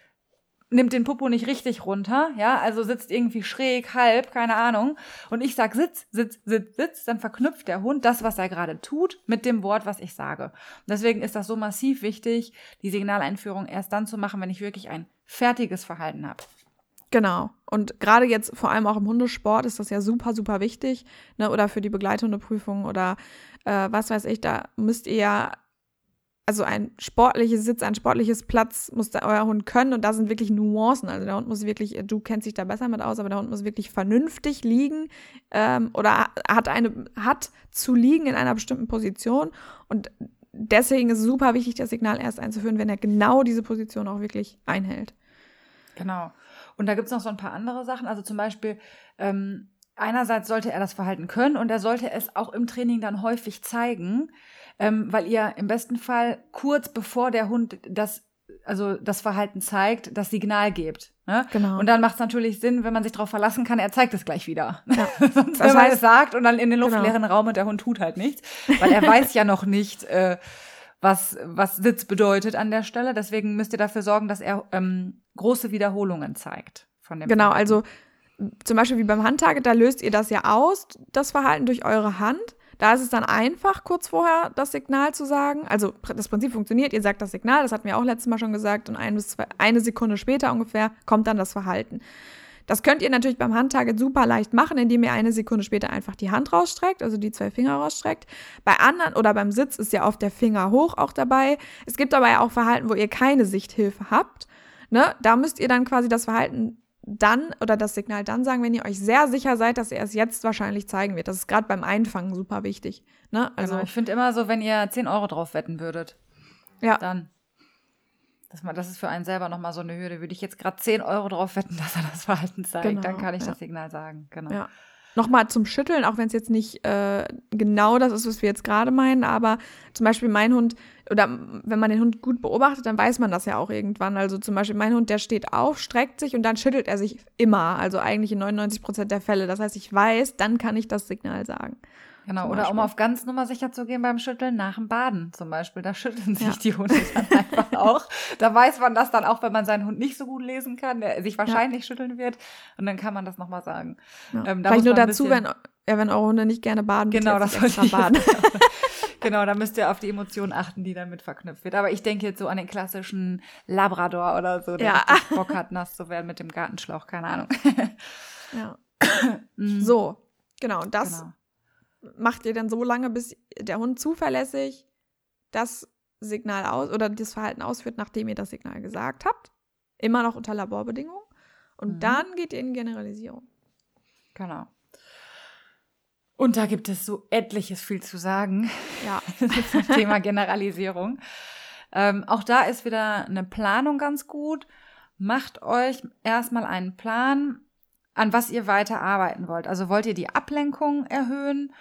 nimmt den Popo nicht richtig runter, ja, also sitzt irgendwie schräg, halb, keine Ahnung, und ich sag Sitz, Sitz, Sitz, Sitz, dann verknüpft der Hund das, was er gerade tut, mit dem Wort, was ich sage. Und deswegen ist das so massiv wichtig, die Signaleinführung erst dann zu machen, wenn ich wirklich ein fertiges Verhalten habe. Genau. Und gerade jetzt vor allem auch im Hundesport ist das ja super, super wichtig. Ne? Oder für die Begleithundeprüfung oder äh, was weiß ich, da müsst ihr ja, also ein sportliches Sitz, ein sportliches Platz muss da euer Hund können und da sind wirklich Nuancen. Also der Hund muss wirklich, du kennst dich da besser mit aus, aber der Hund muss wirklich vernünftig liegen ähm, oder hat eine, hat zu liegen in einer bestimmten Position und deswegen ist super wichtig, das Signal erst einzuführen, wenn er genau diese Position auch wirklich einhält. Genau. Und da gibt es noch so ein paar andere Sachen. Also zum Beispiel, ähm, einerseits sollte er das Verhalten können und er sollte es auch im Training dann häufig zeigen, ähm, weil ihr im besten Fall kurz bevor der Hund das, also das Verhalten zeigt, das Signal gebt. Ne? Genau. Und dann macht es natürlich Sinn, wenn man sich darauf verlassen kann, er zeigt es gleich wieder. Ja. Sonst, Das wenn man heißt- es sagt und dann in den Genau. luftleeren Raum und der Hund tut halt nichts, weil er weiß ja noch nicht, äh, was, was Sitz bedeutet an der Stelle. Deswegen müsst ihr dafür sorgen, dass er ähm, große Wiederholungen zeigt. Von dem Genau, Verhalten. also zum Beispiel wie beim Handtarget, da löst ihr das ja aus, das Verhalten durch eure Hand. Da ist es dann einfach, kurz vorher das Signal zu sagen. Also das Prinzip funktioniert, ihr sagt das Signal, das hatten wir auch letztes Mal schon gesagt, und ein bis zwei, eine Sekunde später ungefähr kommt dann das Verhalten. Das könnt ihr natürlich beim Handtarget super leicht machen, indem ihr eine Sekunde später einfach die Hand rausstreckt, also die zwei Finger rausstreckt. Bei anderen oder beim Sitz ist ja oft der Finger hoch auch dabei. Es gibt aber ja auch Verhalten, wo ihr keine Sichthilfe habt. ne, da müsst ihr dann quasi das Verhalten dann oder das Signal dann sagen, wenn ihr euch sehr sicher seid, dass er es jetzt wahrscheinlich zeigen wird. Das ist gerade beim Einfangen super wichtig. Ne? Also genau, ich finde immer so, wenn ihr 10 Euro drauf wetten würdet, ja. dann. Das, das ist für einen selber nochmal so eine Hürde. Würde ich jetzt gerade 10 Euro drauf wetten, dass er das Verhalten zeigt, genau, dann kann ich ja. das Signal sagen. Genau. Ja. Nochmal zum Schütteln, auch wenn es jetzt nicht äh, genau das ist, was wir jetzt gerade meinen, aber zum Beispiel mein Hund, oder wenn man den Hund gut beobachtet, dann weiß man das ja auch irgendwann. Also zum Beispiel mein Hund, der steht auf, streckt sich und dann schüttelt er sich immer. Also eigentlich in 99 Prozent der Fälle. Das heißt, ich weiß, dann kann ich das Signal sagen. Genau, oder um auf ganz Nummer sicher zu gehen beim Schütteln nach dem Baden zum Beispiel. Da schütteln sich ja. die Hunde dann einfach auch. Da weiß man das dann auch, wenn man seinen Hund nicht so gut lesen kann, der sich wahrscheinlich ja. schütteln wird. Und dann kann man das nochmal sagen. Ja. Ähm, da Vielleicht nur dazu, wenn, ja, wenn eure Hunde nicht gerne baden, genau, das extra baden. genau, da müsst ihr auf die Emotionen achten, die damit verknüpft wird. Aber ich denke jetzt so an den klassischen Labrador oder so, der ja. Bock hat, nass zu werden mit dem Gartenschlauch, keine Ahnung. ja. so, genau, das genau macht ihr dann so lange, bis der Hund zuverlässig das Signal aus oder das Verhalten ausführt, nachdem ihr das Signal gesagt habt. Immer noch unter Laborbedingungen. Und mhm. dann geht ihr in Generalisierung. Genau. Und da gibt es so etliches viel zu sagen. Ja. zum Thema Generalisierung. Ähm, auch da ist wieder eine Planung ganz gut. Macht euch erstmal einen Plan, an was ihr weiter arbeiten wollt. Also wollt ihr die Ablenkung erhöhen?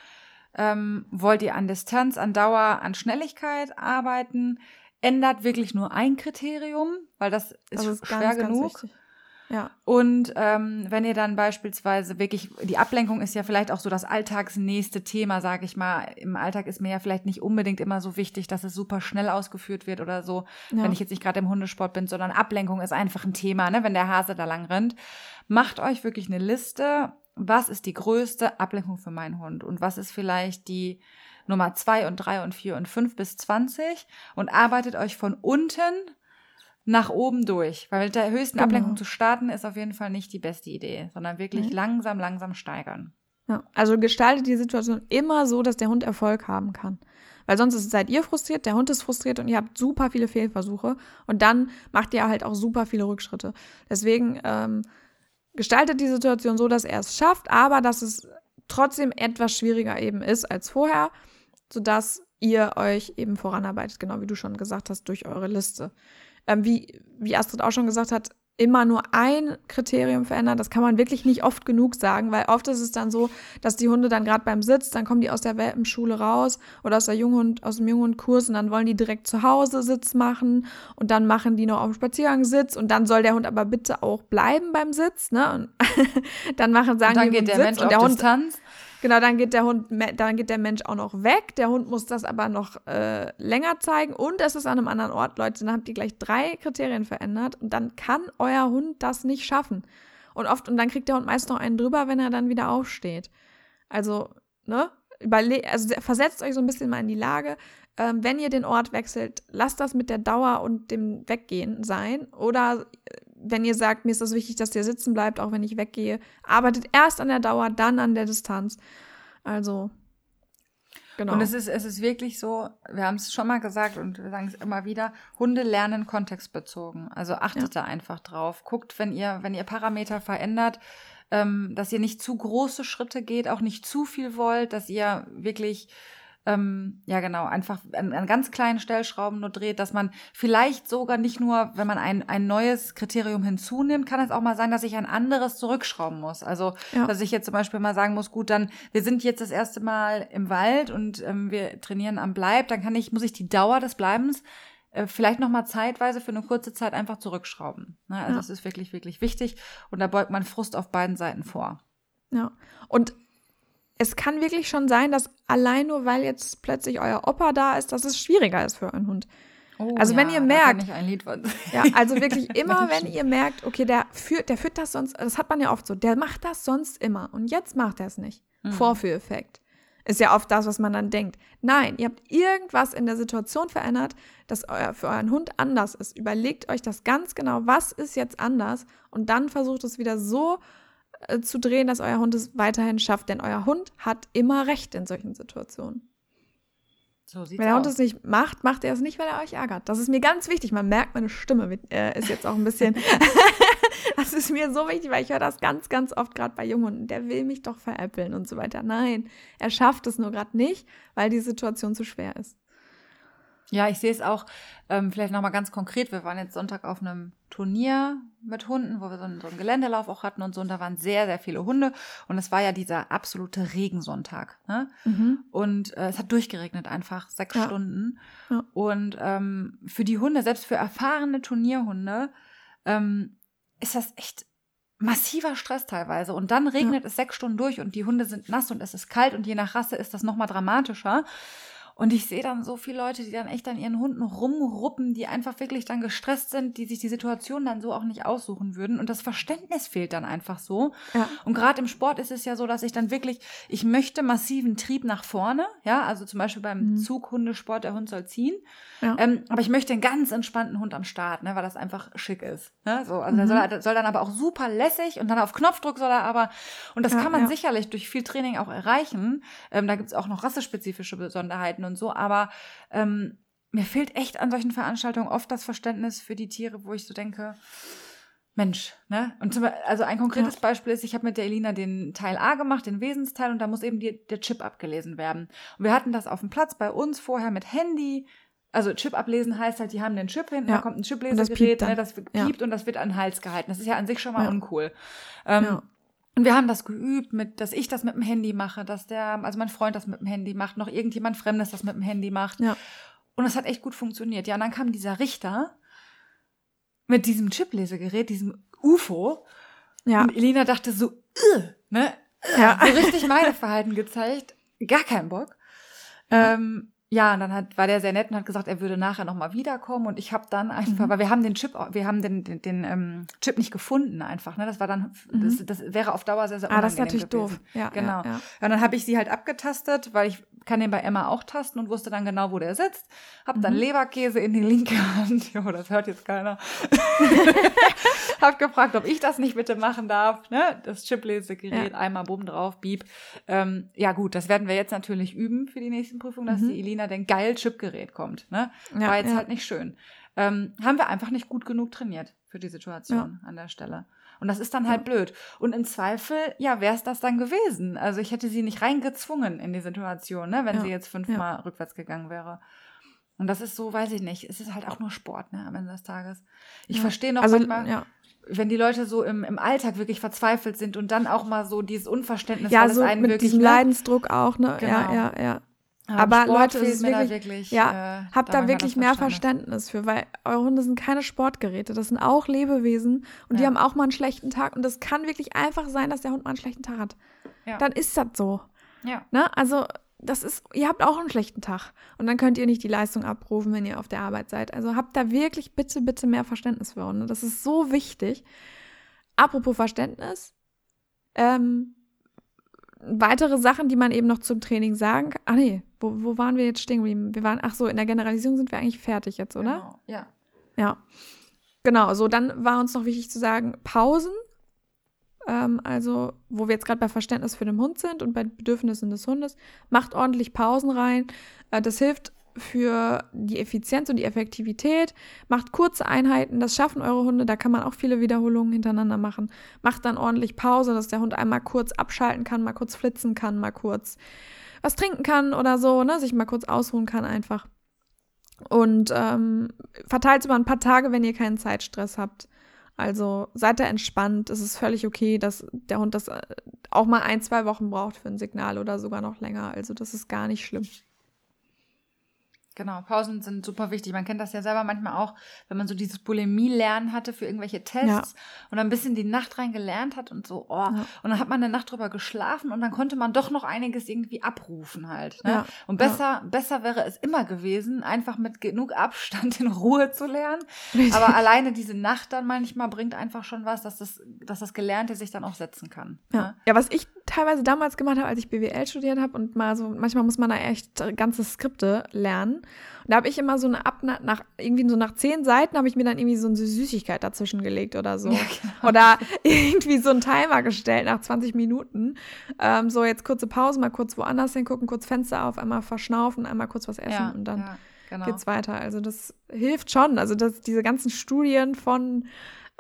Ähm, wollt ihr an Distanz, an Dauer, an Schnelligkeit arbeiten? Ändert wirklich nur ein Kriterium, weil das ist, das ist schwer ganz, genug. Ganz ja. Und ähm, wenn ihr dann beispielsweise wirklich, die Ablenkung ist ja vielleicht auch so das alltagsnächste Thema, sage ich mal. Im Alltag ist mir ja vielleicht nicht unbedingt immer so wichtig, dass es super schnell ausgeführt wird oder so, ja. wenn ich jetzt nicht gerade im Hundesport bin, sondern Ablenkung ist einfach ein Thema, ne, wenn der Hase da lang rennt. Macht euch wirklich eine Liste, was ist die größte Ablenkung für meinen Hund und was ist vielleicht die Nummer zwei und drei und vier und fünf bis zwanzig und arbeitet euch von unten nach oben durch. Weil mit der höchsten genau. Ablenkung zu starten, ist auf jeden Fall nicht die beste Idee, sondern wirklich mhm. langsam, langsam steigern. Ja, also gestaltet die Situation immer so, dass der Hund Erfolg haben kann. Weil sonst seid ihr frustriert, der Hund ist frustriert und ihr habt super viele Fehlversuche und dann macht ihr halt auch super viele Rückschritte. Deswegen ähm, gestaltet die Situation so, dass er es schafft, aber dass es trotzdem etwas schwieriger eben ist als vorher, sodass ihr euch eben voranarbeitet, genau wie du schon gesagt hast, durch eure Liste ähm, wie, wie Astrid auch schon gesagt hat, immer nur ein Kriterium verändern. Das kann man wirklich nicht oft genug sagen, weil oft ist es dann so, dass die Hunde dann gerade beim Sitz, dann kommen die aus der Welpenschule raus oder aus der Junghund, aus dem Junghundkurs und dann wollen die direkt zu Hause Sitz machen und dann machen die noch auf dem Spaziergang Sitz und dann soll der Hund aber bitte auch bleiben beim Sitz, ne? Und dann machen sagen und dann die geht der Sitz Mensch und der Hund Distanz. Genau, dann geht der Hund, dann geht der Mensch auch noch weg. Der Hund muss das aber noch äh, länger zeigen und es ist an einem anderen Ort, Leute. Dann habt ihr gleich drei Kriterien verändert und dann kann euer Hund das nicht schaffen. Und oft, und dann kriegt der Hund meist noch einen drüber, wenn er dann wieder aufsteht. Also, ne? Überle also versetzt euch so ein bisschen mal in die Lage, ähm, wenn ihr den Ort wechselt, lasst das mit der Dauer und dem Weggehen sein. Oder äh, wenn ihr sagt, mir ist das wichtig, dass der sitzen bleibt, auch wenn ich weggehe, arbeitet erst an der Dauer, dann an der Distanz. Also, genau. Und es ist, es ist wirklich so, wir haben es schon mal gesagt und wir sagen es immer wieder, Hunde lernen kontextbezogen. Also achtet ja. da einfach drauf. Guckt, wenn ihr, wenn ihr Parameter verändert, ähm, dass ihr nicht zu große Schritte geht, auch nicht zu viel wollt, dass ihr wirklich ähm, ja genau, einfach an, an, ganz kleinen Stellschrauben nur dreht, dass man vielleicht sogar nicht nur, wenn man ein, ein neues Kriterium hinzunimmt, kann es auch mal sein, dass ich ein anderes zurückschrauben muss. Also, ja. dass ich jetzt zum Beispiel mal sagen muss, gut, dann, wir sind jetzt das erste Mal im Wald und ähm, wir trainieren am Bleib, dann kann ich, muss ich die Dauer des Bleibens äh, vielleicht noch mal zeitweise für eine kurze Zeit einfach zurückschrauben. Ne? Also ja. das ist wirklich, wirklich wichtig und da beugt man Frust auf beiden Seiten vor. Ja, und es kann wirklich schon sein, dass allein nur weil jetzt plötzlich euer Opa da ist, dass es schwieriger ist für euren Hund. Oh, also ja, wenn ihr merkt, ja, also wirklich immer, wenn ihr merkt, okay, der führt, der führt das sonst, das hat man ja oft so, der macht das sonst immer und jetzt macht er es nicht. Mhm. Vorführeffekt. Ist ja oft das, was man dann denkt. Nein, ihr habt irgendwas in der Situation verändert, das euer, für euren Hund anders ist. Überlegt euch das ganz genau, was ist jetzt anders und dann versucht es wieder so äh, zu drehen, dass euer Hund es weiterhin schafft. Denn euer Hund hat immer recht in solchen Situationen. So Wenn der Hund es nicht macht, macht er es nicht, weil er euch ärgert. Das ist mir ganz wichtig. Man merkt, meine Stimme äh, ist jetzt auch ein bisschen. das ist mir so wichtig, weil ich höre das ganz, ganz oft gerade bei Jungen. Der will mich doch veräppeln und so weiter. Nein, er schafft es nur gerade nicht, weil die Situation zu schwer ist. Ja, ich sehe es auch ähm, vielleicht nochmal ganz konkret. Wir waren jetzt Sonntag auf einem Turnier mit Hunden, wo wir so einen, so einen, Geländelauf auch hatten und so. Und da waren sehr, sehr viele Hunde. Und es war ja dieser absolute Regensonntag. Ne? Mhm. Und äh, es hat durchgeregnet einfach sechs ja. Stunden. Ja. Und ähm, für die Hunde, selbst für erfahrene Turnierhunde, ähm, ist das echt massiver Stress teilweise. Und dann regnet ja. es sechs Stunden durch und die Hunde sind nass und es ist kalt und je nach Rasse ist das nochmal dramatischer. Und ich sehe dann so viele Leute, die dann echt an ihren Hunden rumruppen, die einfach wirklich dann gestresst sind, die sich die Situation dann so auch nicht aussuchen würden. Und das Verständnis fehlt dann einfach so. Ja. Und gerade im Sport ist es ja so, dass ich dann wirklich, ich möchte massiven Trieb nach vorne, ja, also zum Beispiel beim mhm. Zughundesport, der Hund soll ziehen. Ja. Ähm, aber ich möchte einen ganz entspannten Hund am Start, ne, weil das einfach schick ist. Ne? So, also mhm. soll, der soll dann aber auch super lässig und dann auf Knopfdruck soll er aber, und das ja, kann man sicherlich durch viel Training auch erreichen. Ähm, da gibt es auch noch rassespezifische Besonderheiten und so, aber ähm, mir fehlt echt an solchen Veranstaltungen oft das Verständnis für die Tiere, wo ich so denke, Mensch, ne? Und zum, also ein konkretes ja. Beispiel ist, ich habe mit der Elina den Teil A gemacht, den Wesensteil, und da muss eben die, der Chip abgelesen werden. Und wir hatten das auf dem Platz bei uns vorher mit Handy. Also Chip ablesen heißt halt, die haben den Chip hinten, ja. da kommt ein Chiplesegerät, das, ne, das piept ja. und das wird an den Hals gehalten. Das ist ja an sich schon mal uncool. Ähm, und wir haben das geübt, mit, dass ich das mit dem Handy mache, dass der, also mein Freund das mit dem Handy macht, noch irgendjemand Fremdes das mit dem Handy macht. Ja. Und das hat echt gut funktioniert. Ja, und dann kam dieser Richter mit diesem Chiplesegerät, diesem UFO. Ja. Und Elina dachte so, ne? Ja. So richtig meine Verhalten gezeigt. Gar keinen Bock. Ähm, ja, und dann hat, war der sehr nett und hat gesagt, er würde nachher nochmal wiederkommen. Und ich habe dann einfach, mhm. weil wir haben den Chip, wir haben den, den, den ähm, Chip nicht gefunden einfach. Ne? Das war dann, mhm. das, das wäre auf Dauer sehr, sehr unangenehm Ah, das ist natürlich gewesen. doof. Ja, genau. Ja, ja. Und dann habe ich sie halt abgetastet, weil ich kann den bei Emma auch tasten und wusste dann genau, wo der sitzt. Hab mhm. dann Leberkäse in die linke Hand. Jo, das hört jetzt keiner. hab gefragt, ob ich das nicht bitte machen darf. Ne? Das Chiplesegerät, ja. einmal bumm drauf, beep. Ähm, ja gut, das werden wir jetzt natürlich üben für die nächsten Prüfungen, dass mhm. die Elina denn geil Chipgerät kommt. Ne? Ja, War jetzt ja. halt nicht schön. Ähm, haben wir einfach nicht gut genug trainiert für die Situation an der Stelle. Und das ist dann halt ja. blöd. Und im Zweifel, ja, wäre es das dann gewesen. Also ich hätte sie nicht reingezwungen in die Situation, ne, wenn ja. sie jetzt fünfmal ja. rückwärts gegangen wäre. Und das ist so, weiß ich nicht, es ist halt auch nur Sport, ne, am Ende des Tages. Ich verstehe noch also, manchmal, wenn die Leute so im, im Alltag wirklich verzweifelt sind und dann auch mal so dieses Unverständnis, ja, so einen mit wirklich, diesem? Leidensdruck auch, ne? Genau. Ja, ja, ja. Aber Leute, es ist wirklich, wirklich, ja, äh, habt da wirklich mehr Verständnis für, weil eure Hunde sind keine Sportgeräte, das sind auch Lebewesen und ja. die haben auch mal einen schlechten Tag und es kann wirklich einfach sein, dass der Hund mal einen schlechten Tag hat. Ja. Dann ist das so. Ja. Ne? Also das ist, ihr habt auch einen schlechten Tag und dann könnt ihr nicht die Leistung abrufen, wenn ihr auf der Arbeit seid. Also habt da wirklich bitte, bitte mehr Verständnis für Hunde. Das ist so wichtig. Apropos Verständnis, ähm, weitere Sachen, die man eben noch zum Training sagen kann. Ach nee, wo, wo waren wir jetzt stehen geblieben? Wir waren, ach so, in der Generalisierung sind wir eigentlich fertig jetzt, oder? Genau, ja. Ja. Genau, so dann war uns noch wichtig zu sagen, Pausen. Ähm, also, wo wir jetzt gerade bei Verständnis für den Hund sind und bei Bedürfnissen des Hundes, macht ordentlich Pausen rein. Äh, das hilft für die Effizienz und die Effektivität. Macht kurze Einheiten, das schaffen eure Hunde, da kann man auch viele Wiederholungen hintereinander machen. Macht dann ordentlich Pause, dass der Hund einmal kurz abschalten kann, mal kurz flitzen kann, mal kurz was trinken kann oder so, ne, sich mal kurz ausruhen kann einfach. Und ähm, verteilt über ein paar Tage, wenn ihr keinen Zeitstress habt. Also seid da entspannt. Es ist völlig okay, dass der Hund das äh, auch mal ein, zwei Wochen braucht für ein Signal oder sogar noch länger. Also das ist gar nicht schlimm. Genau, Pausen sind super wichtig. Man kennt das ja selber manchmal auch, wenn man so dieses Bulimie-Lernen hatte für irgendwelche Tests ja. und ein bisschen die Nacht rein gelernt hat und so, oh, ja. und dann hat man eine Nacht drüber geschlafen und dann konnte man doch noch einiges irgendwie abrufen halt. Ne? Ja. Und besser, besser wäre es immer gewesen, einfach mit genug Abstand in Ruhe zu lernen. Richtig. Aber alleine diese Nacht dann manchmal bringt einfach schon was, dass das, dass das Gelernte sich dann auch setzen kann. Ja, ne? ja was ich teilweise damals gemacht habe, als ich BWL studiert habe und mal so, manchmal muss man da echt ganze Skripte lernen. Und da habe ich immer so eine Ab nach irgendwie so nach zehn Seiten habe ich mir dann irgendwie so eine Süßigkeit dazwischen gelegt oder so. Ja, genau. Oder irgendwie so einen Timer gestellt nach 20 Minuten. Ähm, so jetzt kurze Pause, mal kurz woanders hingucken, kurz Fenster auf, einmal verschnaufen, einmal kurz was essen ja, und dann ja, genau. geht's weiter. Also das hilft schon. Also das, diese ganzen Studien von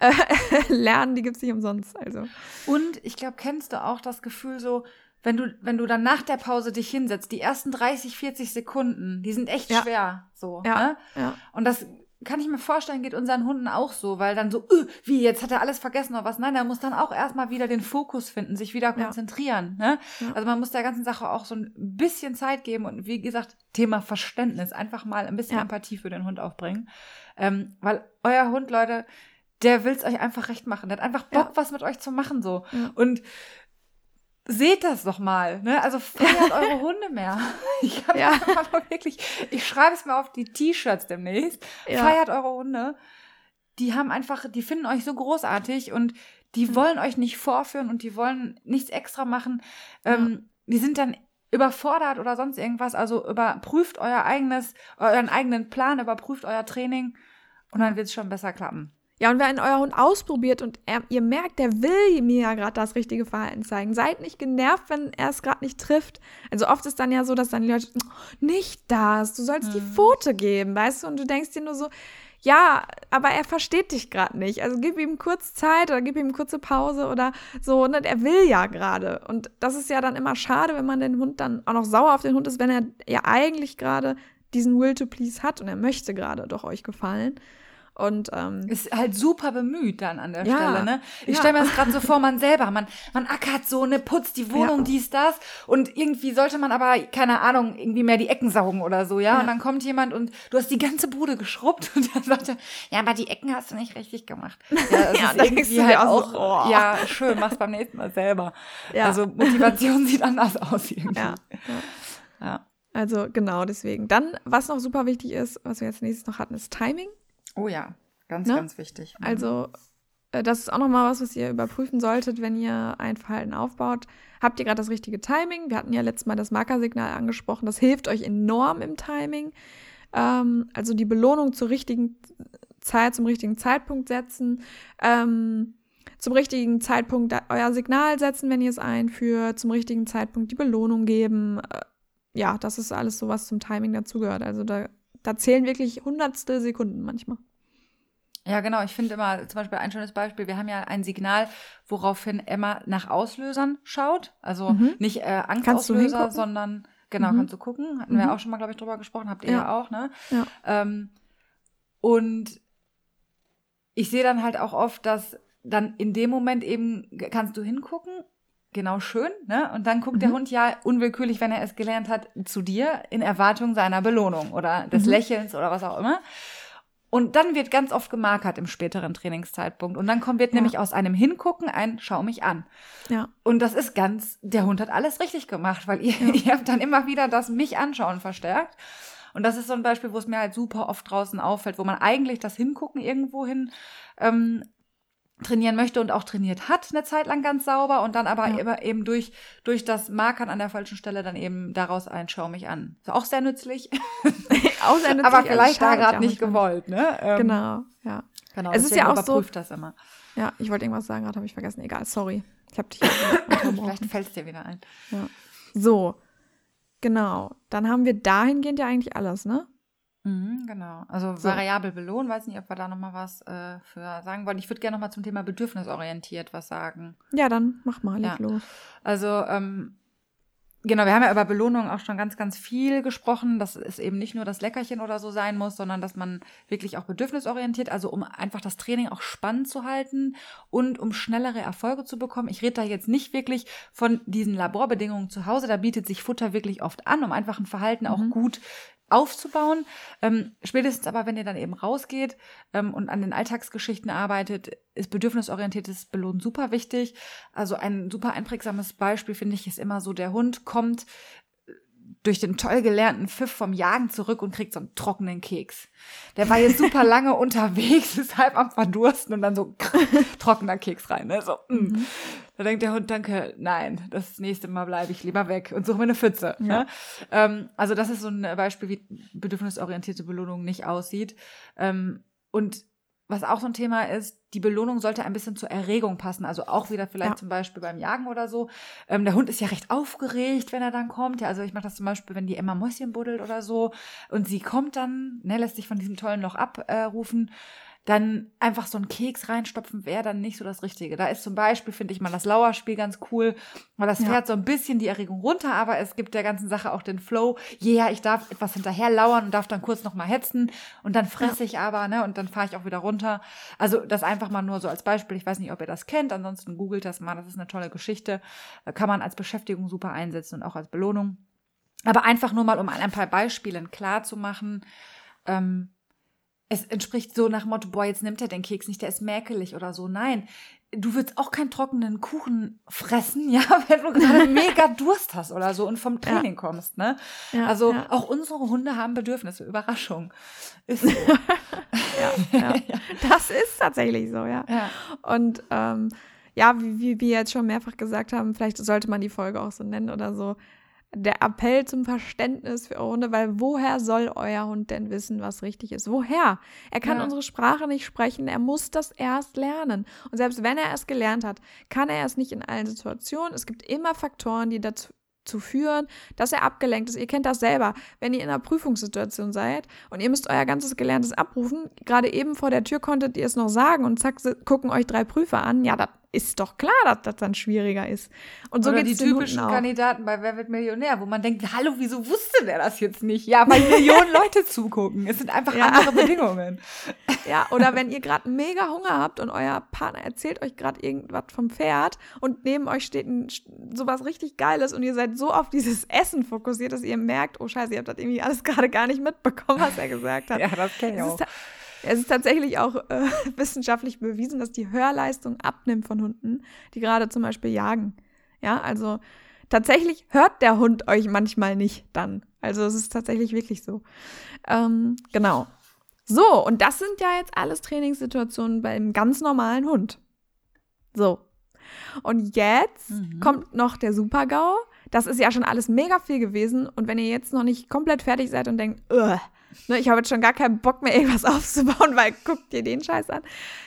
äh, lernen, die gibt es nicht umsonst. Also. Und ich glaube, kennst du auch das Gefühl so, wenn du, wenn du dann nach der Pause dich hinsetzt, die ersten 30, 40 Sekunden, die sind echt ja. schwer. So. Ja. Ne? ja. Und das kann ich mir vorstellen, geht unseren Hunden auch so, weil dann so, öh, wie, jetzt hat er alles vergessen oder was? Nein, er muss dann auch erstmal wieder den Fokus finden, sich wieder konzentrieren. Ja. Ne? Ja. Also man muss der ganzen Sache auch so ein bisschen Zeit geben und wie gesagt, Thema Verständnis, einfach mal ein bisschen ja. Empathie für den Hund aufbringen. Ähm, weil euer Hund, Leute, der will es euch einfach recht machen. Der hat einfach Bock, ja. was mit euch zu machen so. Ja. Und seht das doch mal. Ne? Also feiert eure Hunde mehr. Ich habe ja. wirklich, ich schreibe es mir auf die T-Shirts demnächst. Feiert eure Hunde. Die haben einfach, die finden euch so großartig und die mhm. wollen euch nicht vorführen und die wollen nichts extra machen. Ähm, die sind dann überfordert oder sonst irgendwas. Also überprüft euer eigenes, euren eigenen Plan, überprüft euer Training und dann wird es schon besser klappen. Ja, und wenn euer Hund ausprobiert und er, ihr merkt, der will mir ja gerade das richtige Verhalten zeigen, seid nicht genervt, wenn er es gerade nicht trifft. Also oft ist dann ja so, dass dann die Leute, nicht das, du sollst mhm. die Pfote geben, weißt du? Und du denkst dir nur so, ja, aber er versteht dich gerade nicht. Also gib ihm kurz Zeit oder gib ihm kurze Pause oder so. Und ne? er will ja gerade. Und das ist ja dann immer schade, wenn man den Hund dann auch noch sauer auf den Hund ist, wenn er ja eigentlich gerade diesen Will to Please hat und er möchte gerade doch euch gefallen. Und ähm, ist halt super bemüht dann an der ja, Stelle, ne? Ich ja. stelle mir das gerade so vor, man selber, man, man ackert so, ne, putzt die Wohnung, ja. dies, das. Und irgendwie sollte man aber, keine Ahnung, irgendwie mehr die Ecken saugen oder so, ja? Und dann kommt jemand und du hast die ganze Bude geschrubbt und dann sagt er, ja, aber die Ecken hast du nicht richtig gemacht. Ja, das ist irgendwie halt auch, so, oh. ja, schön, mach's beim nächsten Mal selber. Ja. Also Motivation sieht anders aus irgendwie. Ja. ja. Also genau deswegen. Dann, was noch super wichtig ist, was wir jetzt nächstes noch hatten, ist Timing. Oh ja, ganz, ne? ganz wichtig. Mhm. Also äh, das ist auch nochmal was, was ihr überprüfen solltet, wenn ihr ein Verhalten aufbaut. Habt ihr gerade das richtige Timing? Wir hatten ja letztes Mal das Markersignal angesprochen. Das hilft euch enorm im Timing. Ähm, also die Belohnung zur richtigen Zeit, zum richtigen Zeitpunkt setzen. Ähm, zum richtigen Zeitpunkt euer Signal setzen, wenn ihr es einführt. Zum richtigen Zeitpunkt die Belohnung geben. Äh, ja, das ist alles so, was zum Timing dazugehört. Also da da zählen wirklich hundertstel Sekunden manchmal. Ja, genau. Ich finde immer zum Beispiel ein schönes Beispiel. Wir haben ja ein Signal, woraufhin Emma nach Auslösern schaut. Also mhm. nicht äh, Angstauslöser, sondern genau, mhm. kannst du gucken. Hatten mhm. wir auch schon mal, glaube ich, drüber gesprochen. Habt ihr ja, ja auch, ne? Ja. Ähm, und ich sehe dann halt auch oft, dass dann in dem Moment eben kannst du hingucken genau schön, ne? Und dann guckt mhm. der Hund ja unwillkürlich, wenn er es gelernt hat, zu dir in Erwartung seiner Belohnung oder des mhm. Lächelns oder was auch immer. Und dann wird ganz oft gemarkert im späteren Trainingszeitpunkt. Und dann kommt, wird ja. nämlich aus einem Hingucken ein Schau mich an. Ja. Und das ist ganz, der Hund hat alles richtig gemacht, weil ihr, ja. ihr habt dann immer wieder das mich anschauen verstärkt. Und das ist so ein Beispiel, wo es mir halt super oft draußen auffällt, wo man eigentlich das Hingucken irgendwo hin ähm, trainieren möchte und auch trainiert hat, eine Zeit lang ganz sauber und dann aber ja. eben durch, durch das Markern an der falschen Stelle dann eben daraus ein Schau mich an. Ist auch sehr nützlich. auch sehr nützlich. aber vielleicht da gerade nicht gewollt, ne? Ähm, genau, ja. Genau, es ist ja auch so. das immer. Ja, ich wollte irgendwas sagen, gerade habe ich vergessen. Egal, sorry. Ich habe dich Vielleicht fällt es dir wieder ein. Ja. So, genau. Dann haben wir dahingehend ja eigentlich alles, ne? Mhm, genau. Also so. variabel belohnen, weiß nicht, ob wir da nochmal was äh, für sagen wollen. Ich würde gerne nochmal zum Thema bedürfnisorientiert was sagen. Ja, dann mach mal, ja. los. Also, ähm, Genau, wir haben ja über Belohnung auch schon ganz, ganz viel gesprochen, dass es eben nicht nur das Leckerchen oder so sein muss, sondern dass man wirklich auch bedürfnisorientiert, also um einfach das Training auch spannend zu halten und um schnellere Erfolge zu bekommen. Ich rede da jetzt nicht wirklich von diesen Laborbedingungen zu Hause, da bietet sich Futter wirklich oft an, um einfach ein Verhalten mhm. auch gut aufzubauen. Ähm, spätestens aber, wenn ihr dann eben rausgeht ähm, und an den Alltagsgeschichten arbeitet, ist bedürfnisorientiertes Belohnen super wichtig. Also ein super einprägsames Beispiel finde ich ist immer so, der Hund kommt durch den toll gelernten Pfiff vom Jagen zurück und kriegt so einen trockenen Keks. Der war jetzt super lange unterwegs, ist halb am Verdursten und dann so trockener Keks rein. Ne? So, mm. mhm. Da denkt der Hund, danke, nein, das nächste Mal bleibe ich lieber weg und suche mir eine Pfütze. Ja. Ne? Ähm, also das ist so ein Beispiel, wie bedürfnisorientierte Belohnung nicht aussieht. Ähm, und was auch so ein Thema ist, die Belohnung sollte ein bisschen zur Erregung passen. Also auch wieder vielleicht ja. zum Beispiel beim Jagen oder so. Ähm, der Hund ist ja recht aufgeregt, wenn er dann kommt. Ja, also ich mache das zum Beispiel, wenn die Emma Mäuschen buddelt oder so und sie kommt dann, ne, lässt sich von diesem tollen Loch abrufen. Äh, dann einfach so einen Keks reinstopfen wäre dann nicht so das Richtige. Da ist zum Beispiel, finde ich mal, das Lauerspiel ganz cool, weil das ja. fährt so ein bisschen die Erregung runter, aber es gibt der ganzen Sache auch den Flow. Ja, yeah, ich darf etwas hinterher lauern und darf dann kurz nochmal hetzen und dann fresse ja. ich aber, ne, und dann fahre ich auch wieder runter. Also das einfach mal nur so als Beispiel. Ich weiß nicht, ob ihr das kennt, ansonsten googelt das mal, das ist eine tolle Geschichte. Kann man als Beschäftigung super einsetzen und auch als Belohnung. Aber einfach nur mal, um ein paar Beispielen klar zu machen, ähm, es entspricht so nach Motto, boah, jetzt nimmt er den Keks nicht, der ist mäkelig oder so. Nein, du willst auch keinen trockenen Kuchen fressen, ja, wenn du gerade mega Durst hast oder so und vom Training ja. kommst, ne? Ja, also ja. auch unsere Hunde haben Bedürfnisse, Überraschung. Ist so. ja, Das ist tatsächlich so, ja. Und ähm, ja, wie, wie wir jetzt schon mehrfach gesagt haben, vielleicht sollte man die Folge auch so nennen oder so der Appell zum Verständnis für eure Hunde, weil woher soll euer Hund denn wissen, was richtig ist? Woher? Er kann ja. unsere Sprache nicht sprechen, er muss das erst lernen. Und selbst wenn er es gelernt hat, kann er es nicht in allen Situationen. Es gibt immer Faktoren, die dazu zu führen, dass er abgelenkt ist. Ihr kennt das selber, wenn ihr in einer Prüfungssituation seid und ihr müsst euer ganzes Gelerntes abrufen. Gerade eben vor der Tür konntet ihr es noch sagen und zack, gucken euch drei Prüfer an. Ja, das ist doch klar, dass das dann schwieriger ist. Und so Oder die typischen Kandidaten bei Wer wird Millionär, wo man denkt, hallo, wieso wusste der das jetzt nicht? Ja, weil Millionen Leute zugucken. Es sind einfach ja. andere Bedingungen. Ja, oder wenn ihr gerade mega Hunger habt und euer Partner erzählt euch gerade irgendwas vom Pferd und neben euch steht ein, sowas richtig Geiles und ihr seid so auf dieses Essen fokussiert, dass ihr merkt, oh scheiße, ihr habt das irgendwie alles gerade gar nicht mitbekommen, was er gesagt hat. ja, das kenne ich auch. Es ist tatsächlich auch äh, wissenschaftlich bewiesen, dass die Hörleistung abnimmt von Hunden, die gerade zum Beispiel jagen. Ja, also tatsächlich hört der Hund euch manchmal nicht dann. Also es ist tatsächlich wirklich so. Ähm, genau. So, und das sind ja jetzt alles Trainingssituationen beim ganz normalen Hund. So. Und jetzt mhm. kommt noch der Super-GAU. Das ist ja schon alles mega viel gewesen. Und wenn ihr jetzt noch nicht komplett fertig seid und denkt, ne, ich habe jetzt schon gar keinen Bock mehr, irgendwas aufzubauen, weil guckt dir den Scheiß an.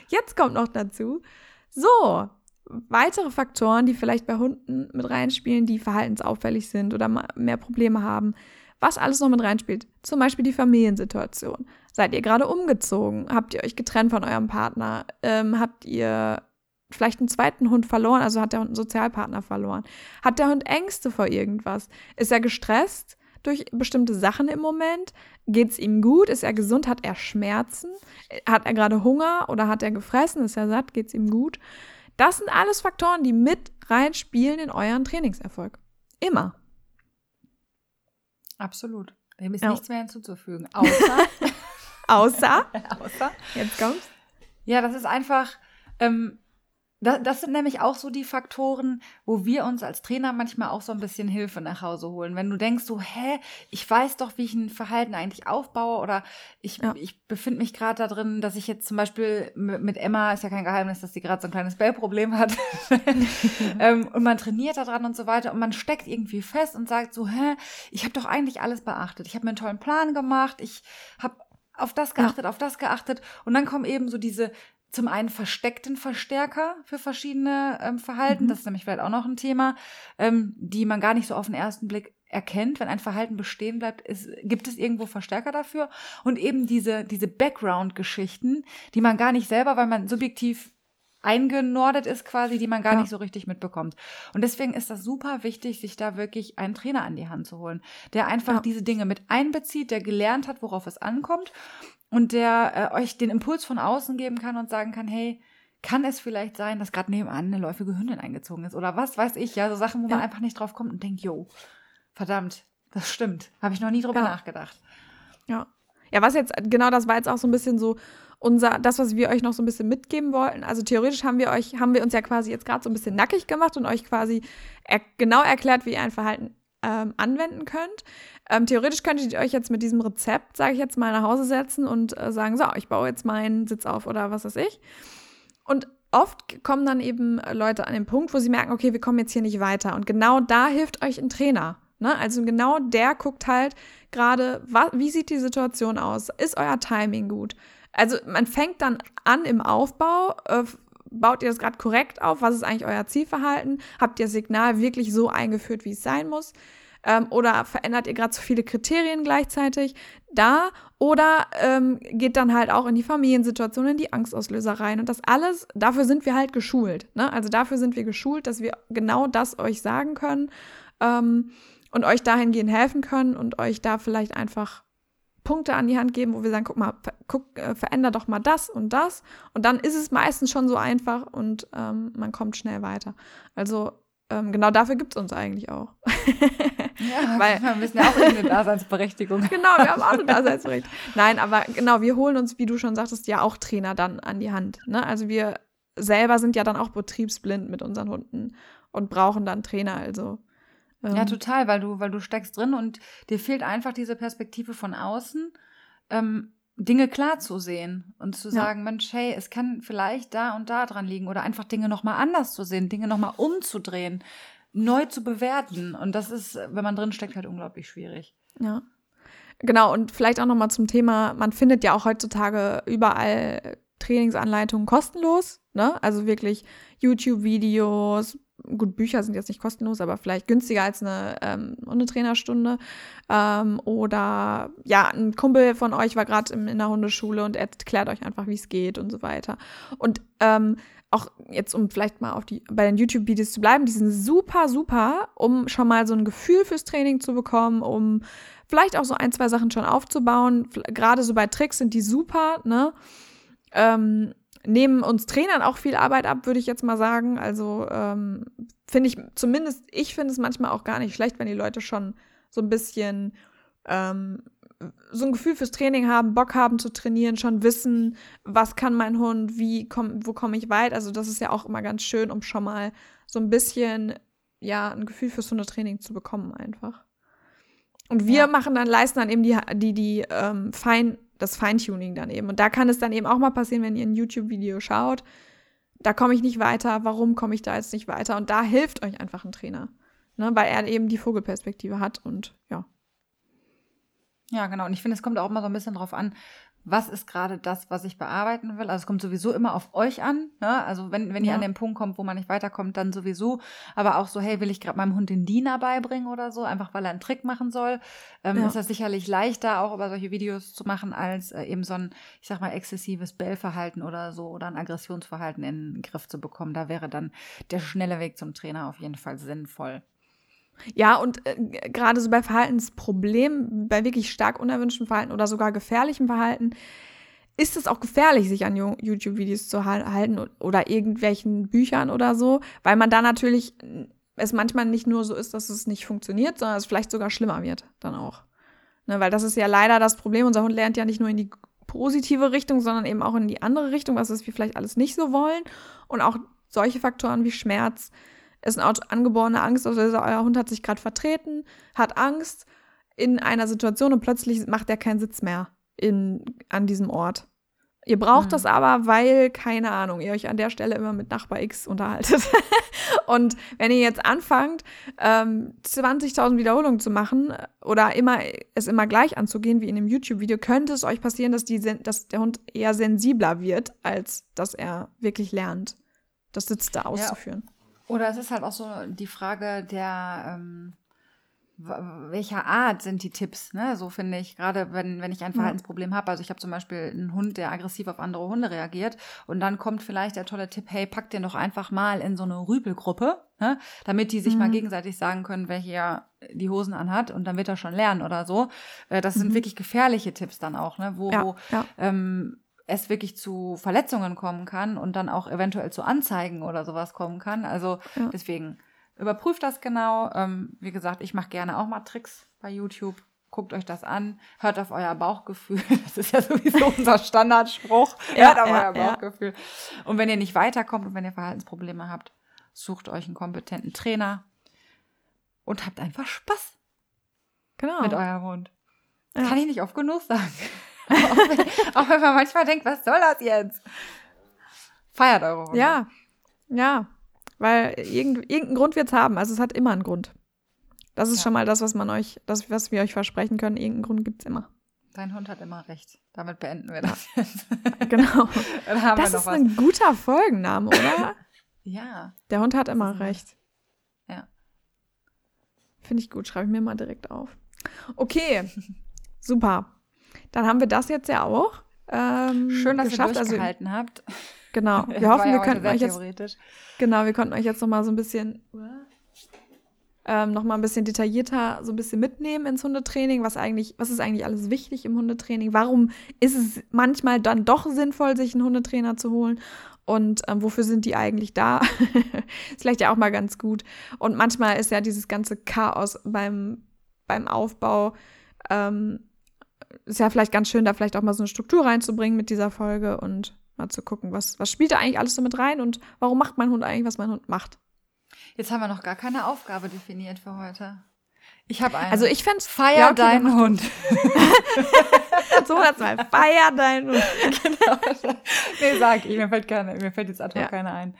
Jetzt kommt noch dazu, so, weitere Faktoren, die vielleicht bei Hunden mit reinspielen, die verhaltensauffällig sind oder mehr Probleme haben. Was alles noch mit reinspielt. Zum Beispiel die Familiensituation. Seid ihr gerade umgezogen? Habt ihr euch getrennt von eurem Partner? Ähm, habt ihr vielleicht einen zweiten Hund verloren, also hat der Hund einen Sozialpartner verloren. Hat der Hund Ängste vor irgendwas? Ist er gestresst durch bestimmte Sachen im Moment? Geht es ihm gut? Ist er gesund? Hat er Schmerzen? Hat er gerade Hunger oder hat er gefressen? Ist er satt? Geht es ihm gut? Das sind alles Faktoren, die mit reinspielen in euren Trainingserfolg. Immer. Absolut. Dem ist ja. nichts mehr hinzuzufügen. Außer. außer. außer. Jetzt kommt's. Ja, das ist einfach. Ähm, das, sind nämlich auch so die Faktoren, wo wir uns als Trainer manchmal auch so ein bisschen Hilfe nach Hause holen. Wenn du denkst so, hä, ich weiß doch, wie ich ein Verhalten eigentlich aufbaue oder ich, ja. ich befinde mich gerade da drin, dass ich jetzt zum Beispiel mit Emma, ist ja kein Geheimnis, dass sie gerade so ein kleines Bellproblem hat ähm, und man trainiert da dran und so weiter und man steckt irgendwie fest und sagt so, hä, ich habe doch eigentlich alles beachtet. Ich habe mir einen tollen Plan gemacht, ich habe auf das geachtet, ja. auf das geachtet. Und dann kommen eben so diese zum einen versteckten Verstärker für verschiedene ähm, Verhalten, mhm. das ist nämlich vielleicht auch noch ein Thema, ähm, die man gar nicht so auf den ersten Blick erkennt, wenn ein Verhalten bestehen bleibt, ist, gibt es irgendwo Verstärker dafür und eben diese, diese Background-Geschichten, die man gar nicht selber, weil man subjektiv eingenordet ist quasi, die man gar ja. nicht so richtig mitbekommt. Und deswegen ist das super wichtig, sich da wirklich einen Trainer an die Hand zu holen, der einfach ja. diese Dinge mit einbezieht, der gelernt hat, worauf es ankommt und der äh, euch den Impuls von außen geben kann und sagen kann, hey, kann es vielleicht sein, dass gerade nebenan eine läufige Hündin eingezogen ist oder was weiß ich, ja, so Sachen, wo ja. man einfach nicht drauf kommt und denkt, jo, verdammt, das stimmt, habe ich noch nie drüber ja. nachgedacht. Ja. Ja, was jetzt, genau das war jetzt auch so ein bisschen so unser, das, was wir euch noch so ein bisschen mitgeben wollten. Also theoretisch haben wir euch, haben wir uns ja quasi jetzt gerade so ein bisschen nackig gemacht und euch quasi er, genau erklärt, wie ihr ein Verhalten ähm, anwenden könnt. Ähm, theoretisch könntet ihr euch jetzt mit diesem Rezept, sage ich jetzt mal, nach Hause setzen und äh, sagen, so, ich baue jetzt meinen Sitz auf oder was weiß ich. Und oft kommen dann eben Leute an den Punkt, wo sie merken, okay, wir kommen jetzt hier nicht weiter. Und genau da hilft euch ein Trainer. Ne? Also genau der guckt halt gerade, wie sieht die Situation aus? Ist euer Timing gut? Also man fängt dann an im Aufbau, äh, baut ihr das gerade korrekt auf? Was ist eigentlich euer Zielverhalten? Habt ihr das Signal wirklich so eingeführt, wie es sein muss? Ähm, oder verändert ihr gerade zu viele Kriterien gleichzeitig da? Oder ähm, geht dann halt auch in die Familiensituation, in die Angstauslöser rein? Und das alles, dafür sind wir halt geschult. Ne? Also dafür sind wir geschult, dass wir genau das euch sagen können ähm, und euch dahingehend helfen können und euch da vielleicht einfach Punkte an die Hand geben, wo wir sagen, guck mal, guck, äh, veränder doch mal das und das. Und dann ist es meistens schon so einfach und ähm, man kommt schnell weiter. Also ähm, genau dafür gibt es uns eigentlich auch. ja, Weil, wir müssen ja auch eine Daseinsberechtigung. genau, wir haben auch eine Daseinsberechtigung. Nein, aber genau, wir holen uns, wie du schon sagtest, ja auch Trainer dann an die Hand. Ne? Also wir selber sind ja dann auch betriebsblind mit unseren Hunden und brauchen dann Trainer. Also ja, ähm. total, weil du, weil du steckst drin und dir fehlt einfach diese Perspektive von außen, ähm, Dinge klar zu sehen und zu sagen, ja. Mensch, hey, es kann vielleicht da und da dran liegen oder einfach Dinge nochmal anders zu sehen, Dinge nochmal umzudrehen, neu zu bewerten. Und das ist, wenn man drin steckt, halt unglaublich schwierig. Ja. Genau, und vielleicht auch nochmal zum Thema, man findet ja auch heutzutage überall Trainingsanleitungen kostenlos, ne? Also wirklich YouTube-Videos, gut, Bücher sind jetzt nicht kostenlos, aber vielleicht günstiger als eine ähm, Hundetrainerstunde. Ähm, oder ja, ein Kumpel von euch war gerade in der Hundeschule und erklärt euch einfach, wie es geht und so weiter. Und ähm, auch jetzt, um vielleicht mal auf die, bei den YouTube-Videos zu bleiben, die sind super, super, um schon mal so ein Gefühl fürs Training zu bekommen, um vielleicht auch so ein, zwei Sachen schon aufzubauen. Gerade so bei Tricks sind die super, ne? Ähm, nehmen uns Trainern auch viel Arbeit ab, würde ich jetzt mal sagen. Also ähm, finde ich, zumindest ich finde es manchmal auch gar nicht schlecht, wenn die Leute schon so ein bisschen ähm, so ein Gefühl fürs Training haben, Bock haben zu trainieren, schon wissen, was kann mein Hund, wie komm, wo komme ich weit. Also das ist ja auch immer ganz schön, um schon mal so ein bisschen ja ein Gefühl fürs Hundetraining zu bekommen einfach. Und wir ja. machen dann, leisten dann eben die, die, die ähm, fein das Feintuning dann eben. Und da kann es dann eben auch mal passieren, wenn ihr ein YouTube-Video schaut, da komme ich nicht weiter, warum komme ich da jetzt nicht weiter? Und da hilft euch einfach ein Trainer, ne? weil er eben die Vogelperspektive hat und ja. Ja, genau. Und ich finde, es kommt auch immer so ein bisschen drauf an, was ist gerade das, was ich bearbeiten will. Also es kommt sowieso immer auf euch an. Ne? Also wenn, wenn ja. ihr an den Punkt kommt, wo man nicht weiterkommt, dann sowieso. Aber auch so, hey, will ich gerade meinem Hund den Diener beibringen oder so, einfach weil er einen Trick machen soll, ähm, ja. ist das sicherlich leichter, auch über solche Videos zu machen, als äh, eben so ein, ich sag mal, exzessives Bellverhalten oder so oder ein Aggressionsverhalten in den Griff zu bekommen. Da wäre dann der schnelle Weg zum Trainer auf jeden Fall sinnvoll. Ja, und äh, gerade so bei Verhaltensproblemen, bei wirklich stark unerwünschten Verhalten oder sogar gefährlichem Verhalten, ist es auch gefährlich, sich an YouTube-Videos zu halten oder irgendwelchen Büchern oder so, weil man da natürlich es manchmal nicht nur so ist, dass es nicht funktioniert, sondern es vielleicht sogar schlimmer wird dann auch. Ne, weil das ist ja leider das Problem. Unser Hund lernt ja nicht nur in die positive Richtung, sondern eben auch in die andere Richtung, was wir vielleicht alles nicht so wollen. Und auch solche Faktoren wie Schmerz, ist eine angeborene Angst, also euer Hund hat sich gerade vertreten, hat Angst in einer Situation und plötzlich macht er keinen Sitz mehr in, an diesem Ort. Ihr braucht mhm. das aber, weil, keine Ahnung, ihr euch an der Stelle immer mit Nachbar X unterhaltet. und wenn ihr jetzt anfangt, ähm, 20.000 Wiederholungen zu machen oder immer, es immer gleich anzugehen wie in dem YouTube-Video, könnte es euch passieren, dass, die, dass der Hund eher sensibler wird, als dass er wirklich lernt, das Sitz da auszuführen. Ja. Oder es ist halt auch so die Frage der, ähm, welcher Art sind die Tipps, ne? So finde ich, gerade wenn, wenn ich ein Verhaltensproblem habe. Also ich habe zum Beispiel einen Hund, der aggressiv auf andere Hunde reagiert und dann kommt vielleicht der tolle Tipp, hey, pack den doch einfach mal in so eine Rüpelgruppe, ne? damit die sich mhm. mal gegenseitig sagen können, wer hier die Hosen anhat und dann wird er schon lernen oder so. Äh, das sind mhm. wirklich gefährliche Tipps dann auch, ne? Wo, ja, ja. Ähm, es wirklich zu Verletzungen kommen kann und dann auch eventuell zu Anzeigen oder sowas kommen kann. Also ja. deswegen überprüft das genau. Ähm, wie gesagt, ich mache gerne auch mal Tricks bei YouTube. Guckt euch das an, hört auf euer Bauchgefühl. Das ist ja sowieso unser Standardspruch. Ja, hört auf ja, euer Bauchgefühl. Und wenn ihr nicht weiterkommt und wenn ihr Verhaltensprobleme habt, sucht euch einen kompetenten Trainer. und habt einfach Spaß Genau. mit eurem Hund. Kann ich nicht oft genug sagen. auch, wenn, auch wenn man manchmal denkt, was soll das jetzt? Feiert eure Hunde. Ja, ja. Weil irgend, irgendeinen Grund wird es haben. Also es hat immer einen Grund. Das ist Ja. schon mal das, was man euch, das, was wir euch versprechen können. Irgendeinen Grund gibt es immer. Dein Hund hat immer recht. Damit beenden wir das jetzt. Genau. Das ist was. ein guter Folgenname, oder? Ja. Der Hund hat immer recht. Ja. Finde ich gut. Schreibe ich mir mal direkt auf. Okay. Super. Dann haben wir das jetzt ja auch. Ähm, Schön, dass geschafft. ihr Also, durchgehalten habt. genau. Wir hoffen, ja wir sehr euch jetzt. Genau, wir konnten euch jetzt noch mal so ein bisschen ähm, noch mal ein bisschen detaillierter so ein bisschen mitnehmen ins Hundetraining, was eigentlich, was ist eigentlich alles wichtig im Hundetraining? Warum ist es manchmal dann doch sinnvoll, sich einen Hundetrainer zu holen? Und ähm, wofür sind die eigentlich da? ist vielleicht ja auch mal ganz gut. Und manchmal ist ja dieses ganze Chaos beim, beim Aufbau, ähm, ist ja vielleicht ganz schön, da vielleicht auch mal so eine Struktur reinzubringen mit dieser Folge und mal zu gucken, was, was spielt da eigentlich alles so mit rein und warum macht mein Hund eigentlich, was mein Hund macht. Jetzt haben wir noch gar keine Aufgabe definiert für heute. Ich habe eine. Also ich fände es Feier ja, okay, deinen Hund. so das mal. Feier deinen Hund. nee, sag ich. Mir fällt keine, mir fällt jetzt ad hoc Ja. keine ein.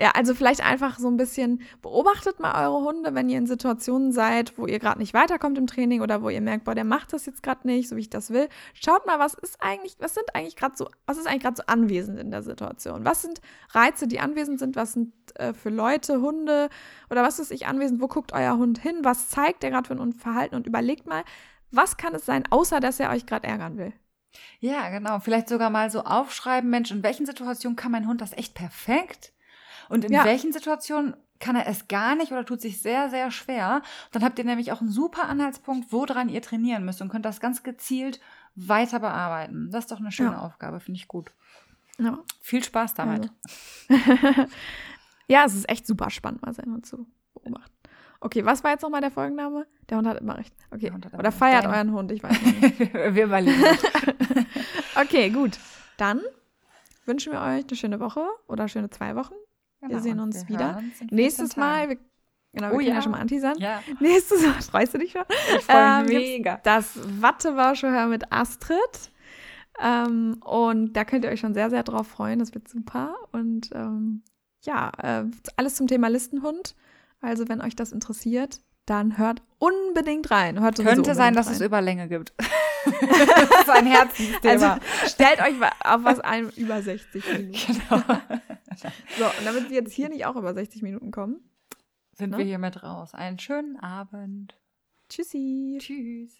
Ja, also vielleicht einfach so ein bisschen beobachtet mal eure Hunde, wenn ihr in Situationen seid, wo ihr gerade nicht weiterkommt im Training oder wo ihr merkt, boah, der macht das jetzt gerade nicht, so wie ich das will. Schaut mal, was ist eigentlich, was sind eigentlich gerade so, was ist eigentlich gerade so anwesend in der Situation? Was sind Reize, die anwesend sind? Was sind äh, für Leute, Hunde oder was ist ich anwesend? Wo guckt euer Hund hin? Was zeigt der gerade für ein Verhalten? Und überlegt mal, was kann es sein, außer dass er euch gerade ärgern will? Ja, genau. Vielleicht sogar mal so aufschreiben, Mensch, in welchen Situationen kann mein Hund das echt perfekt? Und in Ja. welchen Situationen kann er es gar nicht oder tut sich sehr, sehr schwer? Dann habt ihr nämlich auch einen super Anhaltspunkt, woran ihr trainieren müsst und könnt das ganz gezielt weiter bearbeiten. Das ist doch eine schöne Ja. Aufgabe, finde ich gut. Ja. Viel Spaß damit. Also. ja, es ist echt super spannend, mal seinen Hund zu beobachten. Okay, was war jetzt nochmal der Folgenname? Der Hund hat immer recht. Okay. Oder recht. feiert Dein- euren Hund, ich weiß nicht. Wir überlegen. Okay, gut. Dann wünschen wir euch eine schöne Woche oder schöne zwei Wochen. Wir sehen uns wir wieder. Nächstes 14 Mal, wir, genau, wir Oh können ja. ja. schon mal Anti sein. Ja, Nächstes Mal, freust du dich schon? ich freue Ähm, mich gibt's mega. Das Wattebauschhör mit Astrid. Ähm, und da könnt ihr euch schon sehr, sehr drauf freuen. Das wird super. Und ähm, ja, äh, alles zum Thema Listenhund. Also, wenn euch das interessiert, dann hört unbedingt rein. Hört Könnte sein, dass es rein. Überlänge gibt. das ist ein Herzensthema. Also, stellt euch auf was ein über 60 Minuten. genau. So, und damit wir jetzt hier nicht auch über 60 Minuten kommen. Sind Ne? wir hiermit raus. Einen schönen Abend. Tschüssi. Tschüss.